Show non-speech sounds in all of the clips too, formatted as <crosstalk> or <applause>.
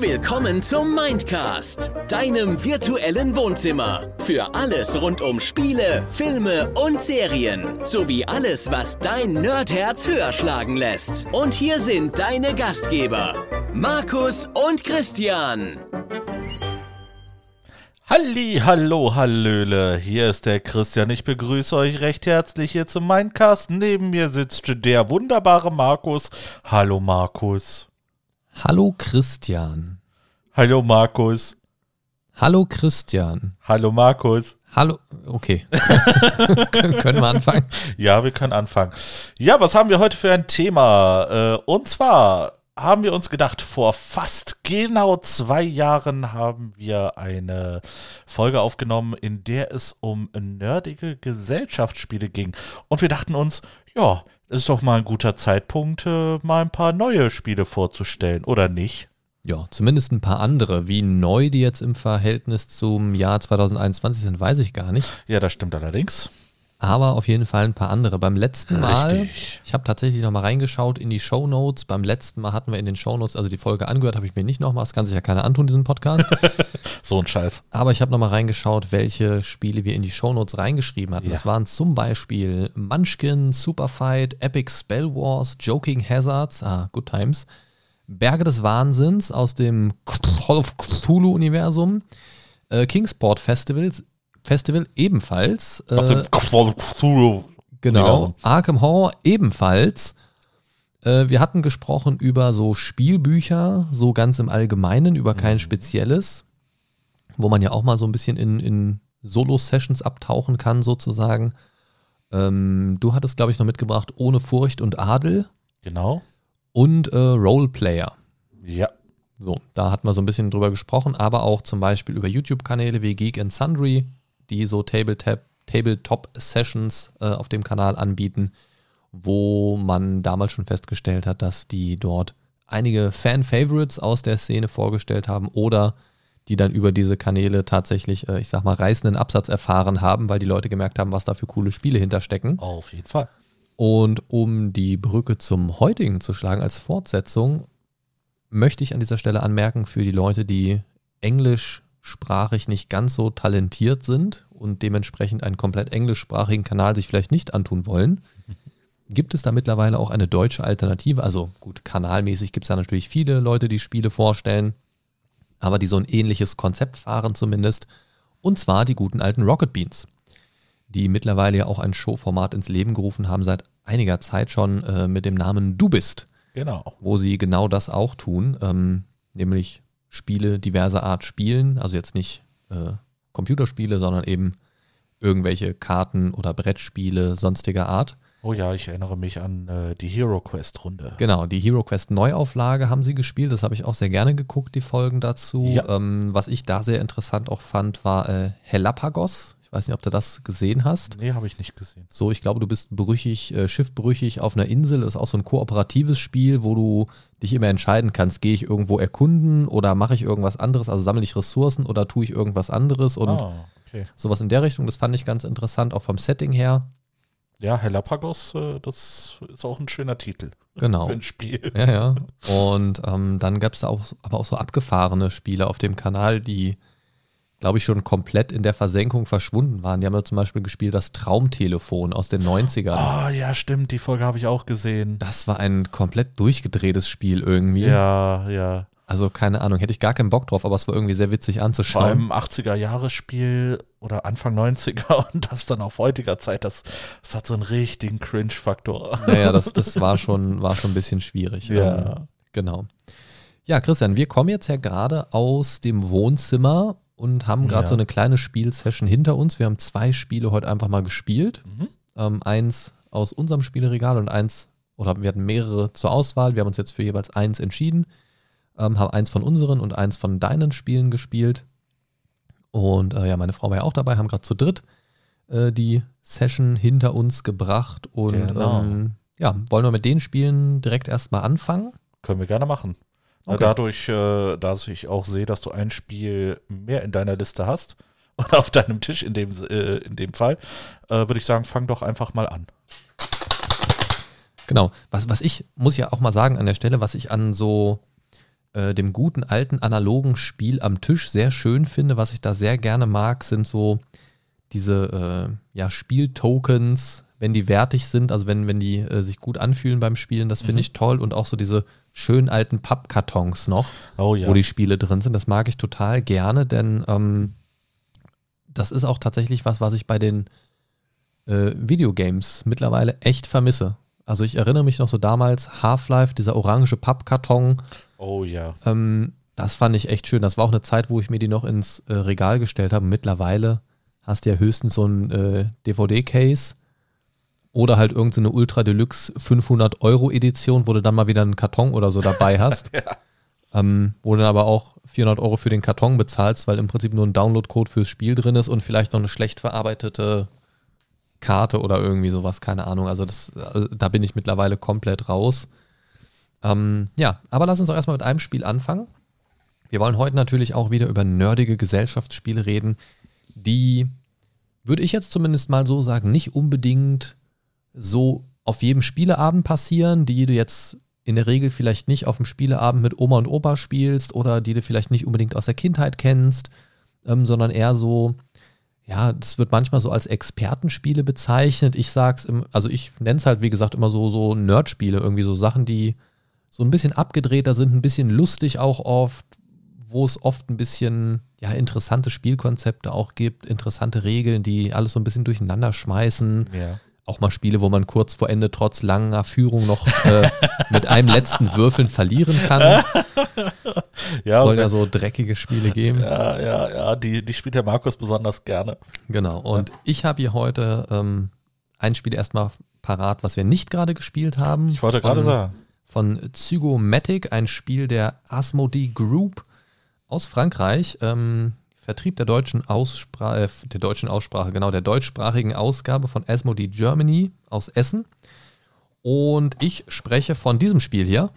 Willkommen zum Mindcast, deinem virtuellen Wohnzimmer. Für alles rund um Spiele, Filme und Serien. Sowie alles, was dein Nerdherz höher schlagen lässt. Und hier sind deine Gastgeber, Markus und Christian. Halli, hallo, hallöle, hier ist der Christian. Ich begrüße euch recht herzlich hier zum Mindcast. Neben mir sitzt der wunderbare Markus. Hallo, Markus. Hallo Christian. Hallo, Markus. Hallo Christian. Hallo, Markus. Hallo, okay. <laughs> können wir anfangen? Ja, wir können anfangen. Ja, was haben wir heute für ein Thema? Äh, und zwar haben wir uns gedacht, vor fast genau zwei Jahren haben wir eine Folge aufgenommen, in der es um nerdige Gesellschaftsspiele ging. Und wir dachten uns, ja, ist doch mal ein guter Zeitpunkt, äh, mal ein paar neue Spiele vorzustellen, oder nicht? Ja, zumindest ein paar andere. Wie neu die jetzt im Verhältnis zum Jahr 2021 sind, weiß ich gar nicht. Ja, das stimmt allerdings. Aber auf jeden Fall ein paar andere. Beim letzten Mal, Richtig. ich habe tatsächlich nochmal reingeschaut in die Show Notes. Beim letzten Mal hatten wir in den Show Notes, also die Folge angehört, habe ich mir nicht nochmal. Das kann sich ja keiner antun, diesen Podcast. <laughs> So ein Scheiß. Aber ich habe nochmal reingeschaut, welche Spiele wir in die Shownotes reingeschrieben hatten. Ja. Das waren zum Beispiel Munchkin, Superfight, Epic Spell Wars, Joking Hazards, ah, Good Times, Berge des Wahnsinns aus dem Call of Cthulhu-Universum, äh, Kingsport Festivals, Festival ebenfalls. Äh, Genau. Universum. Arkham Horror ebenfalls. Äh, wir hatten gesprochen über so Spielbücher, so ganz im Allgemeinen, über kein Spezielles, wo man ja auch mal so ein bisschen in, in Solo-Sessions abtauchen kann, sozusagen. Ähm, du hattest, glaube ich, noch mitgebracht Ohne Furcht und Adel Genau. und äh, Roleplayer. Ja. So, da hatten wir so ein bisschen drüber gesprochen, aber auch zum Beispiel über YouTube-Kanäle wie Geek and Sundry, die so Tabletop, Tabletop-Sessions äh, auf dem Kanal anbieten, wo man damals schon festgestellt hat, dass die dort einige Fan-Favorites aus der Szene vorgestellt haben oder die dann über diese Kanäle tatsächlich, äh, ich sag mal, reißenden Absatz erfahren haben, weil die Leute gemerkt haben, was da für coole Spiele hinterstecken. Auf jeden Fall. Und um die Brücke zum heutigen zu schlagen als Fortsetzung, möchte ich an dieser Stelle anmerken für die Leute, die englischsprachig nicht ganz so talentiert sind und dementsprechend einen komplett englischsprachigen Kanal sich vielleicht nicht antun wollen, <laughs> gibt es da mittlerweile auch eine deutsche Alternative. Also gut, kanalmäßig gibt es da natürlich viele Leute, die Spiele vorstellen, aber die so ein ähnliches Konzept fahren zumindest. Und zwar die guten alten Rocket Beans die mittlerweile ja auch ein Showformat ins Leben gerufen haben, seit einiger Zeit schon äh, mit dem Namen Du bist, Genau. wo sie genau das auch tun, ähm, nämlich Spiele diverser Art spielen, also jetzt nicht äh, Computerspiele, sondern eben irgendwelche Karten oder Brettspiele sonstiger Art. Oh ja, ich erinnere mich an äh, die Hero Quest Runde. Genau, die Hero Quest Neuauflage haben sie gespielt. Das habe ich auch sehr gerne geguckt, die Folgen dazu. Ja. Ähm, was ich da sehr interessant auch fand, war äh, Helapagos. Ich weiß nicht, ob du das gesehen hast. Nee, habe ich nicht gesehen. So, ich glaube, du bist brüchig, äh, schiffbrüchig auf einer Insel. Das ist auch so ein kooperatives Spiel, wo du dich immer entscheiden kannst, gehe ich irgendwo erkunden oder mache ich irgendwas anderes, also sammle ich Ressourcen oder tue ich irgendwas anderes und ah, okay. sowas in der Richtung. Das fand ich ganz interessant, auch vom Setting her. Ja, Helapagos, äh, das ist auch ein schöner Titel Genau. für ein Spiel. <laughs> Ja, ja. Und ähm, dann gab es auch, aber auch so abgefahrene Spiele auf dem Kanal, die, glaube ich, schon komplett in der Versenkung verschwunden waren. Die haben ja zum Beispiel gespielt das Traumtelefon aus den 90ern. Ah, ja, stimmt, die Folge habe ich auch gesehen. Das war ein komplett durchgedrehtes Spiel irgendwie. Ja, ja. Also keine Ahnung, hätte ich gar keinen Bock drauf, aber es war irgendwie sehr witzig Vor anzuschauen. allem 80er-Jahre-Spiel oder Anfang 90er <laughs> und das dann auf heutiger Zeit, das, das hat so einen richtigen Cringe-Faktor. Naja, das, <laughs> das war, schon, war schon ein bisschen schwierig. Ja. Ähm, genau. Ja, Christian, wir kommen jetzt ja gerade aus dem Wohnzimmer und haben gerade Ja. so eine kleine Spielsession hinter uns. Wir haben zwei Spiele heute einfach mal gespielt. Mhm. Ähm, eins aus unserem Spieleregal und eins, oder wir hatten mehrere zur Auswahl. Wir haben uns jetzt für jeweils eins entschieden. Ähm, haben eins von unseren und eins von deinen Spielen gespielt. Und äh, ja, meine Frau war ja auch dabei, haben gerade zu dritt äh, die Session hinter uns gebracht. Und Genau. ähm, ja, wollen wir mit den Spielen direkt erstmal anfangen? Können wir gerne machen. Okay. Dadurch, äh, dass ich auch sehe, dass du ein Spiel mehr in deiner Liste hast <laughs> und auf deinem Tisch in dem, äh, in dem Fall, äh, würde ich sagen, fang doch einfach mal an. Genau. Was, was ich, muss ja auch mal sagen an der Stelle, was ich an so äh, dem guten alten analogen Spiel am Tisch sehr schön finde, was ich da sehr gerne mag, sind so diese äh, ja, Spieltokens, wenn die wertig sind, also wenn, wenn die äh, sich gut anfühlen beim Spielen, das finde mhm. ich toll. Und auch so diese schönen alten Pappkartons noch, oh, ja. wo die Spiele drin sind. Das mag ich total gerne, denn ähm, das ist auch tatsächlich was, was ich bei den äh, Videogames mittlerweile echt vermisse. Also ich erinnere mich noch so damals, Half-Life, dieser orange Pappkarton. Oh ja. Ähm, das fand ich echt schön. Das war auch eine Zeit, wo ich mir die noch ins äh, Regal gestellt habe. Mittlerweile hast du ja höchstens so ein äh, DVD-Case oder halt irgendeine so Ultra Deluxe 500 Euro Edition, wo du dann mal wieder einen Karton oder so dabei hast. <laughs> ja. ähm, wo du dann aber auch 400 Euro für den Karton bezahlst, weil im Prinzip nur ein Download-Code fürs Spiel drin ist und vielleicht noch eine schlecht verarbeitete Karte oder irgendwie sowas, keine Ahnung. Also, das, also da bin ich mittlerweile komplett raus. Ähm, ja, aber lass uns doch erstmal mit einem Spiel anfangen. Wir wollen heute natürlich auch wieder über nerdige Gesellschaftsspiele reden, die, würde ich jetzt zumindest mal so sagen, nicht unbedingt so auf jedem Spieleabend passieren, die du jetzt in der Regel vielleicht nicht auf dem Spieleabend mit Oma und Opa spielst oder die du vielleicht nicht unbedingt aus der Kindheit kennst, ähm, sondern eher so, ja, das wird manchmal so als Expertenspiele bezeichnet. Ich sag's, im, also ich nenne es halt, wie gesagt, immer so, so Nerdspiele, irgendwie so Sachen, die so ein bisschen abgedrehter sind, ein bisschen lustig auch oft, wo es oft ein bisschen, ja, interessante Spielkonzepte auch gibt, interessante Regeln, die alles so ein bisschen durcheinander schmeißen. Ja auch mal Spiele, wo man kurz vor Ende trotz langer Führung noch äh, <laughs> mit einem letzten Würfeln verlieren kann. <laughs> ja, Soll ja so dreckige Spiele geben. Ja, ja, ja, die, die spielt der Markus besonders gerne. Genau, und ja. ich habe hier heute ähm, ein Spiel erstmal parat, was wir nicht gerade gespielt haben. Ich wollte gerade sagen. Von Zygomatic, ein Spiel der Asmodee Group aus Frankreich. Ähm, Vertrieb der deutschen Aussprache, äh, der deutschen Aussprache, genau, der deutschsprachigen Ausgabe von Asmodee Germany aus Essen. Und ich spreche von diesem Spiel hier.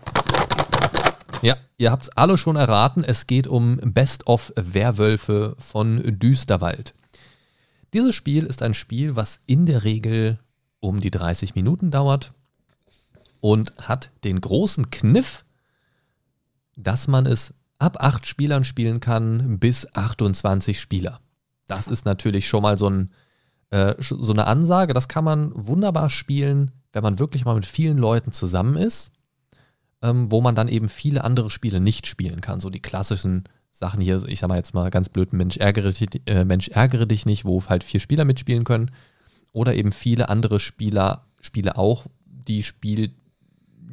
Ja, ihr habt es alle schon erraten. Es geht um Best of Werwölfe von Düsterwald. Dieses Spiel ist ein Spiel, was in der Regel um die 30 Minuten dauert und hat den großen Kniff, dass man es ab acht Spielern spielen kann bis 28 Spieler. Das ist natürlich schon mal so, ein, äh, so eine Ansage. Das kann man wunderbar spielen, wenn man wirklich mal mit vielen Leuten zusammen ist, ähm, wo man dann eben viele andere Spiele nicht spielen kann. So die klassischen Sachen hier, ich sag mal jetzt mal ganz blöd, Mensch ärgere, dich, äh, Mensch ärgere dich nicht, wo halt vier Spieler mitspielen können. Oder eben viele andere Spieler, Spiele auch, die Spiel,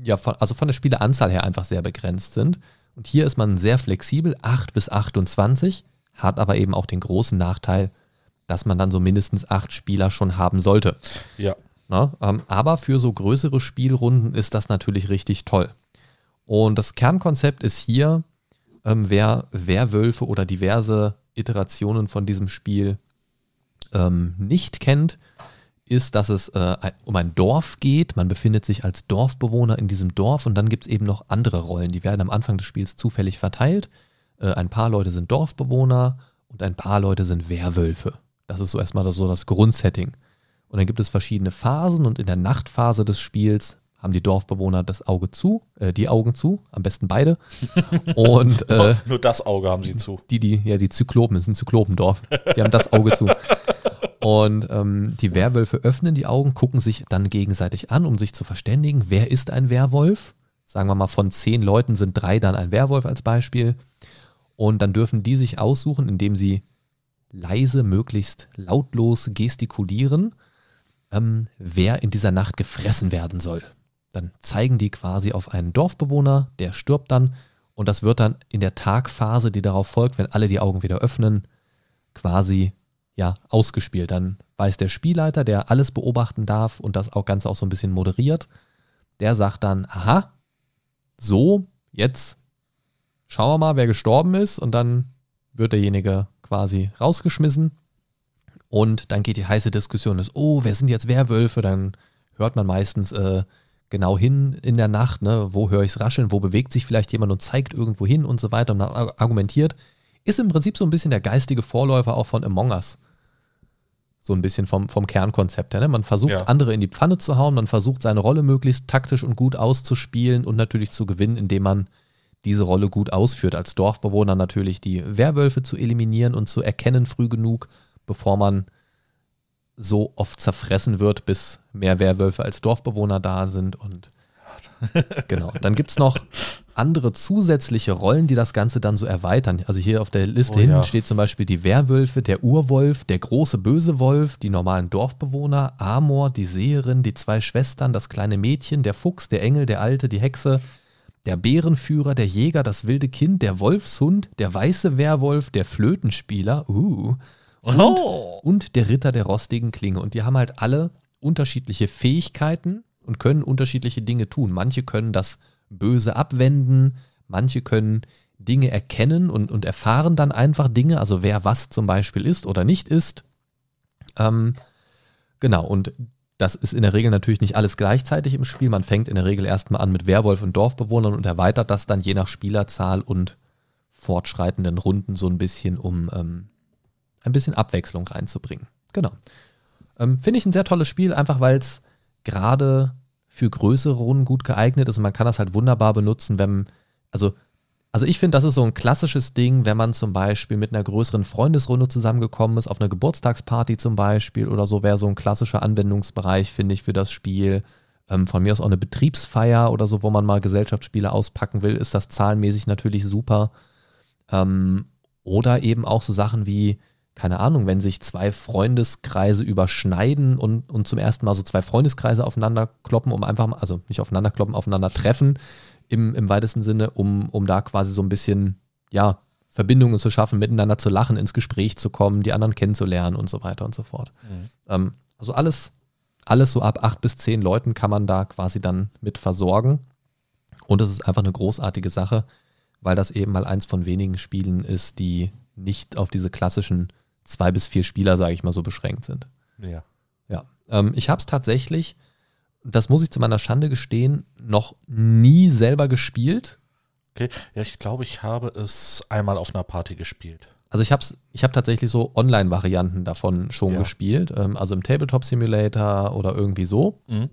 ja, von, also von der Spieleanzahl her einfach sehr begrenzt sind. Und hier ist man sehr flexibel, 8 bis 28, hat aber eben auch den großen Nachteil, dass man dann so mindestens acht Spieler schon haben sollte. Ja. Na, ähm, aber für so größere Spielrunden ist das natürlich richtig toll. Und das Kernkonzept ist hier, ähm, wer Werwölfe oder diverse Iterationen von diesem Spiel ähm, nicht kennt, ist, dass es äh, um ein Dorf geht. Man befindet sich als Dorfbewohner in diesem Dorf und dann gibt es eben noch andere Rollen. Die werden am Anfang des Spiels zufällig verteilt. Äh, ein paar Leute sind Dorfbewohner und ein paar Leute sind Werwölfe. Das ist so erstmal das, so das Grundsetting. Und dann gibt es verschiedene Phasen und in der Nachtphase des Spiels haben die Dorfbewohner das Auge zu, äh, die Augen zu, am besten beide. <laughs> Und äh, nur das Auge haben sie zu. Die, die, ja, die Zyklopen, das ist ein Zyklopendorf. Die haben das Auge zu. <laughs> Und ähm, die Werwölfe öffnen die Augen, gucken sich dann gegenseitig an, um sich zu verständigen, wer ist ein Werwolf. Sagen wir mal, von zehn Leuten sind drei dann ein Werwolf als Beispiel. Und dann dürfen die sich aussuchen, indem sie leise, möglichst lautlos gestikulieren, ähm, wer in dieser Nacht gefressen werden soll. Dann zeigen die quasi auf einen Dorfbewohner, der stirbt dann. Und das wird dann in der Tagphase, die darauf folgt, wenn alle die Augen wieder öffnen, quasi ja, ausgespielt. Dann weiß der Spielleiter, der alles beobachten darf und das auch Ganze auch so ein bisschen moderiert, der sagt dann, aha, so, jetzt schauen wir mal, wer gestorben ist und dann wird derjenige quasi rausgeschmissen und dann geht die heiße Diskussion los, oh, wer sind jetzt Werwölfe? Dann hört man meistens äh, genau hin in der Nacht, ne? wo höre ich es rascheln, wo bewegt sich vielleicht jemand und zeigt irgendwo hin und so weiter und argumentiert. Ist im Prinzip so ein bisschen der geistige Vorläufer auch von Among Us. So ein bisschen vom, vom Kernkonzept her. Ne? Man versucht, ja. andere in die Pfanne zu hauen, man versucht, seine Rolle möglichst taktisch und gut auszuspielen und natürlich zu gewinnen, indem man diese Rolle gut ausführt. Als Dorfbewohner natürlich die Werwölfe zu eliminieren und zu erkennen früh genug, bevor man so oft zerfressen wird, bis mehr Werwölfe als Dorfbewohner da sind. Und genau. Dann gibt es noch andere zusätzliche Rollen, die das Ganze dann so erweitern. Also hier auf der Liste Oh hinten ja. steht zum Beispiel die Werwölfe, der Urwolf, der große böse Wolf, die normalen Dorfbewohner, Amor, die Seherin, die zwei Schwestern, das kleine Mädchen, der Fuchs, der Engel, der Alte, die Hexe, der Bärenführer, der Jäger, das wilde Kind, der Wolfshund, der weiße Werwolf, der Flötenspieler, uh, und, Oh. und der Ritter der rostigen Klinge. Und die haben halt alle unterschiedliche Fähigkeiten und können unterschiedliche Dinge tun. Manche können das Böse abwenden, manche können Dinge erkennen und, und erfahren dann einfach Dinge, also wer was zum Beispiel ist oder nicht ist. Ähm, genau, und das ist in der Regel natürlich nicht alles gleichzeitig im Spiel. Man fängt in der Regel erstmal an mit Werwolf und Dorfbewohnern und erweitert das dann je nach Spielerzahl und fortschreitenden Runden so ein bisschen, um ähm, ein bisschen Abwechslung reinzubringen. Genau. Ähm, Finde ich ein sehr tolles Spiel, einfach weil es gerade für größere Runden gut geeignet ist und man kann das halt wunderbar benutzen, wenn, also, also ich finde, das ist so ein klassisches Ding, wenn man zum Beispiel mit einer größeren Freundesrunde zusammengekommen ist, auf einer Geburtstagsparty zum Beispiel oder so, wäre so ein klassischer Anwendungsbereich, finde ich, für das Spiel. Ähm, von mir aus auch eine Betriebsfeier oder so, wo man mal Gesellschaftsspiele auspacken will, ist das zahlenmäßig natürlich super. Ähm, oder eben auch so Sachen wie, keine Ahnung, wenn sich zwei Freundeskreise überschneiden und, und zum ersten Mal so zwei Freundeskreise aufeinander kloppen, um einfach mal, also nicht aufeinander kloppen, aufeinander treffen, im, im weitesten Sinne, um, um da quasi so ein bisschen, ja, Verbindungen zu schaffen, miteinander zu lachen, ins Gespräch zu kommen, die anderen kennenzulernen und so weiter und so fort. Ähm, also alles, alles so ab acht bis zehn Leuten kann man da quasi dann mit versorgen. Und es ist einfach eine großartige Sache, weil das eben mal eins von wenigen Spielen ist, die nicht auf diese klassischen zwei bis vier Spieler, sage ich mal, so beschränkt sind. Ja. Ja, ähm, ich habe es tatsächlich, das muss ich zu meiner Schande gestehen, noch nie selber gespielt. Okay. Ja, ich glaube, ich habe es einmal auf einer Party gespielt. Also ich habe ich hab tatsächlich so Online-Varianten davon schon Ja. gespielt, ähm, also im Tabletop Simulator oder irgendwie so, Mhm.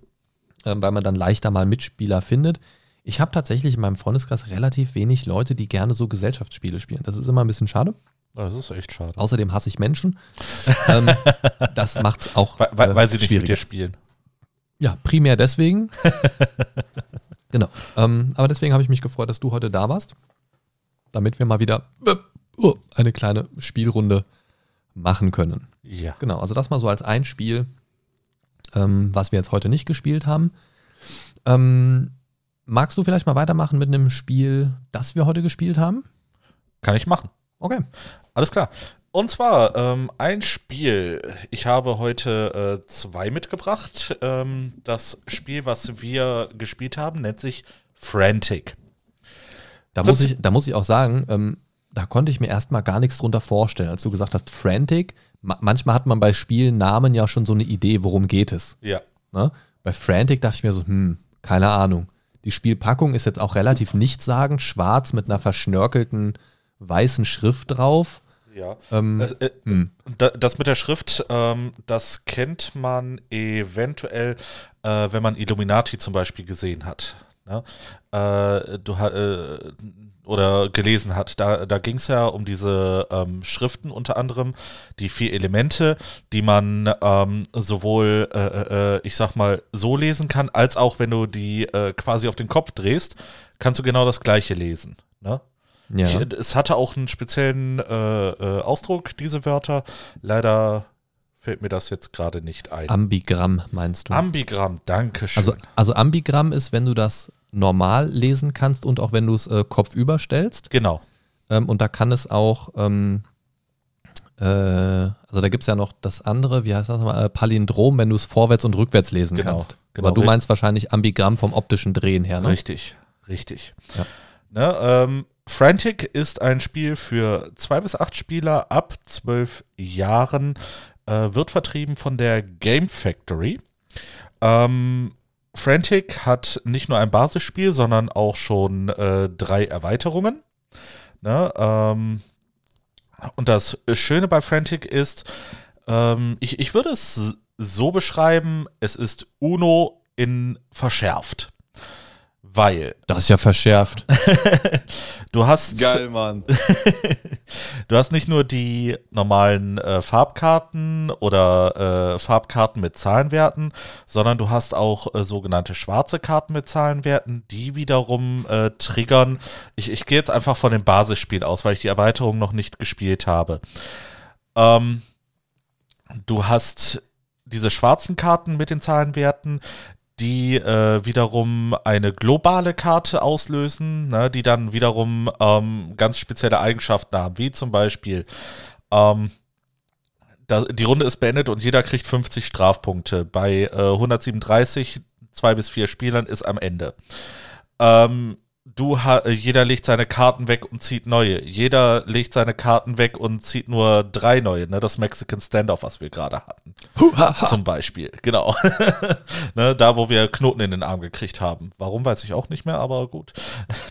ähm, weil man dann leichter mal Mitspieler findet. Ich habe tatsächlich in meinem Freundeskreis relativ wenig Leute, die gerne so Gesellschaftsspiele spielen. Das ist immer ein bisschen schade. Das ist echt schade. Außerdem hasse ich Menschen. ähm, <laughs> das macht es auch Weil, weil, äh, sie nicht mit dir spielen. Ja, primär deswegen. <laughs> genau. Ähm, aber deswegen habe ich mich gefreut, dass du heute da warst, damit wir mal wieder äh, oh, eine kleine Spielrunde machen können. Ja. Genau, also das mal so als ein Spiel, ähm, was wir jetzt heute nicht gespielt haben. Ähm, magst du vielleicht mal weitermachen mit einem Spiel, das wir heute gespielt haben? Kann ich machen. Okay. Alles klar. Und zwar ähm, ein Spiel. Ich habe heute äh, zwei mitgebracht. Ähm, das Spiel, was wir gespielt haben, nennt sich Frantic. Da muss, ich, da muss ich auch sagen, ähm, da konnte ich mir erstmal gar nichts drunter vorstellen. Als du gesagt hast, Frantic, ma manchmal hat man bei Spielen Namen ja schon so eine Idee, worum geht es. Ja. Ne? Bei Frantic dachte ich mir so, hm, keine Ahnung. Die Spielpackung ist jetzt auch relativ nichtssagend, schwarz mit einer verschnörkelten weißen Schrift drauf. Ja. Ähm, Das, äh, hm. da- das mit der Schrift, ähm, das kennt man eventuell, äh, wenn man Illuminati zum Beispiel gesehen hat. Ne? Äh, du, äh, oder gelesen hat. Da, da ging es ja um diese ähm, Schriften unter anderem, die vier Elemente, die man ähm, sowohl, äh, äh, ich sag mal, so lesen kann, als auch wenn du die äh, quasi auf den Kopf drehst, kannst du genau das gleiche lesen. Ne? Ja. Ich, es hatte auch einen speziellen äh, äh, Ausdruck, diese Wörter. Leider fällt mir das jetzt gerade nicht ein. Ambigramm meinst du? Ambigramm, danke schön. also, also Ambigramm ist, wenn du das normal lesen kannst und auch wenn du es äh, kopfüber stellst. genau. Ähm, und da kann es auch, ähm, äh, also da gibt es ja noch das andere, wie heißt das nochmal, äh, Palindrom, wenn du es vorwärts und rückwärts lesen Genau, kannst. genau. Aber du meinst wahrscheinlich Ambigramm vom optischen Drehen her, ne? Richtig, richtig. Ja. Ne, ähm, Frantic ist ein Spiel für zwei bis acht Spieler ab zwölf Jahren, äh, wird vertrieben von der Game Factory. Ähm, Frantic hat nicht nur ein Basisspiel, sondern auch schon äh, drei Erweiterungen. Ne, ähm, und das Schöne bei Frantic ist, ähm, ich, ich würde es so beschreiben, es ist Uno in verschärft. Weil Das ist ja verschärft. <laughs> du hast Geil, Mann. <laughs> Du hast nicht nur die normalen äh, Farbkarten oder äh, Farbkarten mit Zahlenwerten, sondern du hast auch äh, sogenannte schwarze Karten mit Zahlenwerten, die wiederum äh, triggern. Ich, ich gehe jetzt einfach von dem Basisspiel aus, weil ich die Erweiterung noch nicht gespielt habe. Ähm, du hast diese schwarzen Karten mit den Zahlenwerten, die äh, wiederum eine globale Karte auslösen, ne, die dann wiederum ähm, ganz spezielle Eigenschaften haben, wie zum Beispiel ähm, da, die Runde ist beendet und jeder kriegt 50 Strafpunkte. Bei äh, 137, zwei bis vier Spielern ist am Ende. Ähm, du jeder legt seine Karten weg und zieht neue. Jeder legt seine Karten weg und zieht nur drei neue. Ne? Das Mexican Standoff, was wir gerade hatten. Zum Beispiel, genau. <laughs> ne, da, wo wir Knoten in den Arm gekriegt haben. Warum, weiß ich auch nicht mehr, aber gut.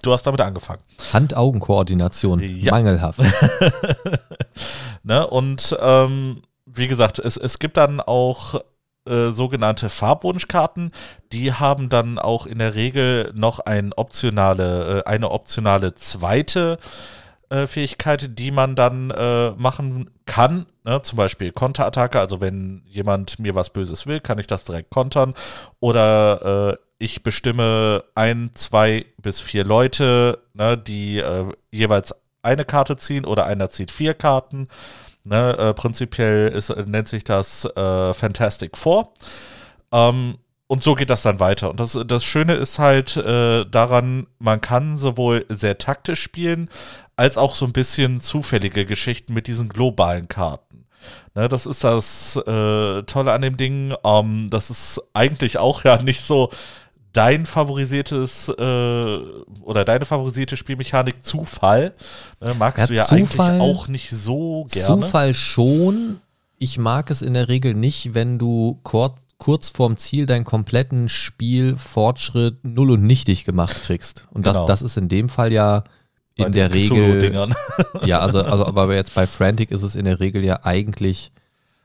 Du hast damit angefangen. Hand-Augen-Koordination, Ja. mangelhaft. <laughs> Ne? Und ähm, wie gesagt, es, es gibt dann auch äh, sogenannte Farbwunschkarten, die haben dann auch in der Regel noch ein optionale, äh, eine optionale zweite äh, Fähigkeit, die man dann äh, machen kann. Ne? Zum Beispiel Konterattacke, also wenn jemand mir was Böses will, kann ich das direkt kontern. Oder äh, ich bestimme ein, zwei bis vier Leute, ne, die jeweils eine Karte ziehen oder einer zieht vier Karten. Ne, äh, prinzipiell ist, nennt sich das äh, Fantastic Four. Ähm, und so geht das dann weiter. Und das, das Schöne ist halt äh, daran, man kann sowohl sehr taktisch spielen, als auch so ein bisschen zufällige Geschichten mit diesen globalen Karten. Ne, das ist das äh, Tolle an dem Ding. Ähm, das ist eigentlich auch ja <laughs> nicht so dein favorisiertes äh, oder deine favorisierte Spielmechanik Zufall. Ne, magst Ja, du ja Zufall- eigentlich auch nicht so gerne. Zufall schon. Ich mag es in der Regel nicht, wenn du kurz, kurz vorm Ziel deinen kompletten Spielfortschritt null und nichtig gemacht kriegst. Und das, Genau. das ist in dem Fall ja in der Regel. <laughs> Ja, also, also aber jetzt bei Frantic ist es in der Regel ja eigentlich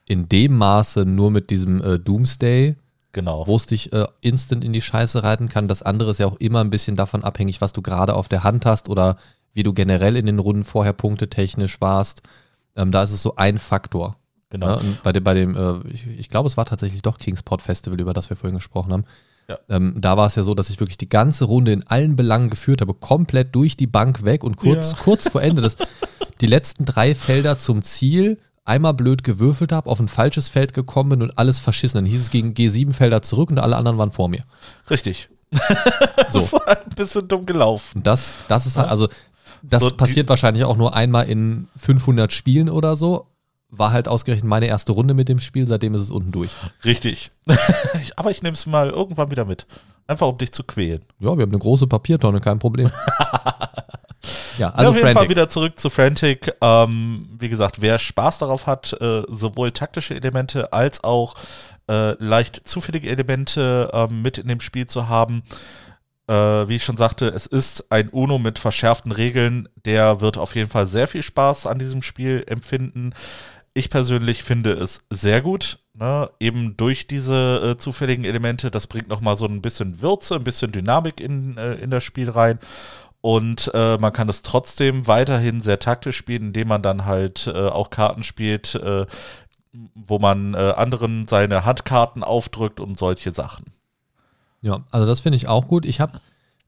in dem Maße nur mit diesem äh, Doomsday, Genau. wo es dich äh, instant in die Scheiße reiten kann. Das andere ist ja auch immer ein bisschen davon abhängig, was du gerade auf der Hand hast oder wie du generell in den Runden vorher punktetechnisch warst. Ähm, da ist es so ein Faktor. genau. Ja, und bei dem, bei dem äh, ich, ich glaube, es war tatsächlich doch Kingsport Festival, über das wir vorhin gesprochen haben. Ja. Ähm, da war es ja so, dass ich wirklich die ganze Runde in allen Belangen geführt habe, komplett durch die Bank weg und kurz, Ja. kurz vor Ende das, <laughs> die letzten drei Felder zum Ziel einmal blöd gewürfelt habe, auf ein falsches Feld gekommen bin und alles verschissen. Dann hieß es gegen G7 Felder zurück und alle anderen waren vor mir. Richtig. <laughs> So. Das ist ein bisschen dumm gelaufen. Das, das ist halt, also, das So, passiert wahrscheinlich auch nur einmal in 500 Spielen oder so. War halt ausgerechnet meine erste Runde mit dem Spiel, seitdem ist es unten durch. Richtig. <laughs> Ich- Aber ich nehme es mal irgendwann wieder mit. Einfach um dich zu quälen. Ja, wir haben eine große Papiertonne, kein Problem. <laughs> ja, Also also auf jeden Fall wieder zurück zu Frantic. Ähm, wie gesagt, wer Spaß darauf hat, äh, sowohl taktische Elemente als auch äh, leicht zufällige Elemente ähm, mit in dem Spiel zu haben, äh, wie ich schon sagte, es ist ein UNO mit verschärften Regeln. Der wird auf jeden Fall sehr viel Spaß an diesem Spiel empfinden. Ich persönlich finde es sehr gut. Ne? Eben durch diese äh, zufälligen Elemente, das bringt nochmal so ein bisschen Würze, ein bisschen Dynamik in, äh, in das Spiel rein. Und äh, man kann es trotzdem weiterhin sehr taktisch spielen, indem man dann halt äh, auch Karten spielt, äh, wo man äh, anderen seine Handkarten aufdrückt und solche Sachen. Ja, also das finde ich auch gut. Ich habe,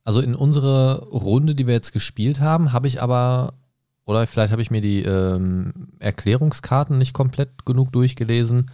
also in unserer Runde, die wir jetzt gespielt haben, habe ich aber, oder vielleicht habe ich mir die ähm, Erklärungskarten nicht komplett genug durchgelesen,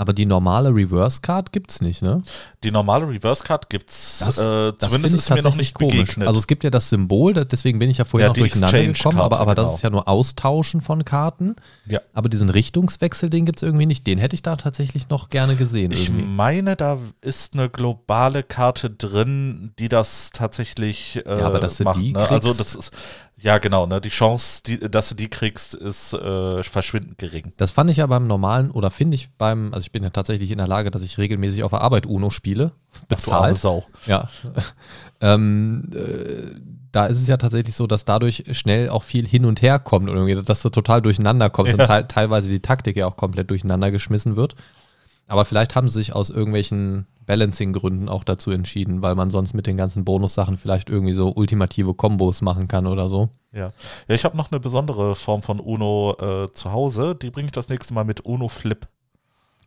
aber die normale Reverse-Card gibt es nicht, ne? Die normale Reverse Card gibt's, Das, äh, das zumindest ist mir noch nicht komisch. begegnet. Also es gibt ja das Symbol, deswegen bin ich ja vorhin Ja, noch durcheinander gekommen, aber, aber das genau. ist ja nur Austauschen von Karten. Ja. Aber diesen Richtungswechsel, den gibt es irgendwie nicht. Den hätte ich da tatsächlich noch gerne gesehen. ich irgendwie. meine, da ist eine globale Karte drin, die das tatsächlich äh, Ja, aber dass du macht. die ne? Also das ist ja genau, ne? Die Chance, die, dass du die kriegst, ist äh, verschwindend gering. Das fand ich ja beim normalen, oder finde ich beim, also ich bin ja tatsächlich in der Lage, dass ich regelmäßig auf der Arbeit UNO spiele. Bezahlt. Sau. Ja. <laughs> ähm, äh, da ist es ja tatsächlich so, dass dadurch schnell auch viel hin und her kommt und irgendwie, dass du total durcheinander kommst Ja. und teil, teilweise die Taktik ja auch komplett durcheinander geschmissen wird. Aber vielleicht haben sie sich aus irgendwelchen Balancing-Gründen auch dazu entschieden, weil man sonst mit den ganzen Bonussachen vielleicht irgendwie so ultimative Kombos machen kann oder so. Ja, ja ich habe noch eine besondere Form von Uno äh, zu Hause. Die bringe ich das nächste Mal mit Uno Flip.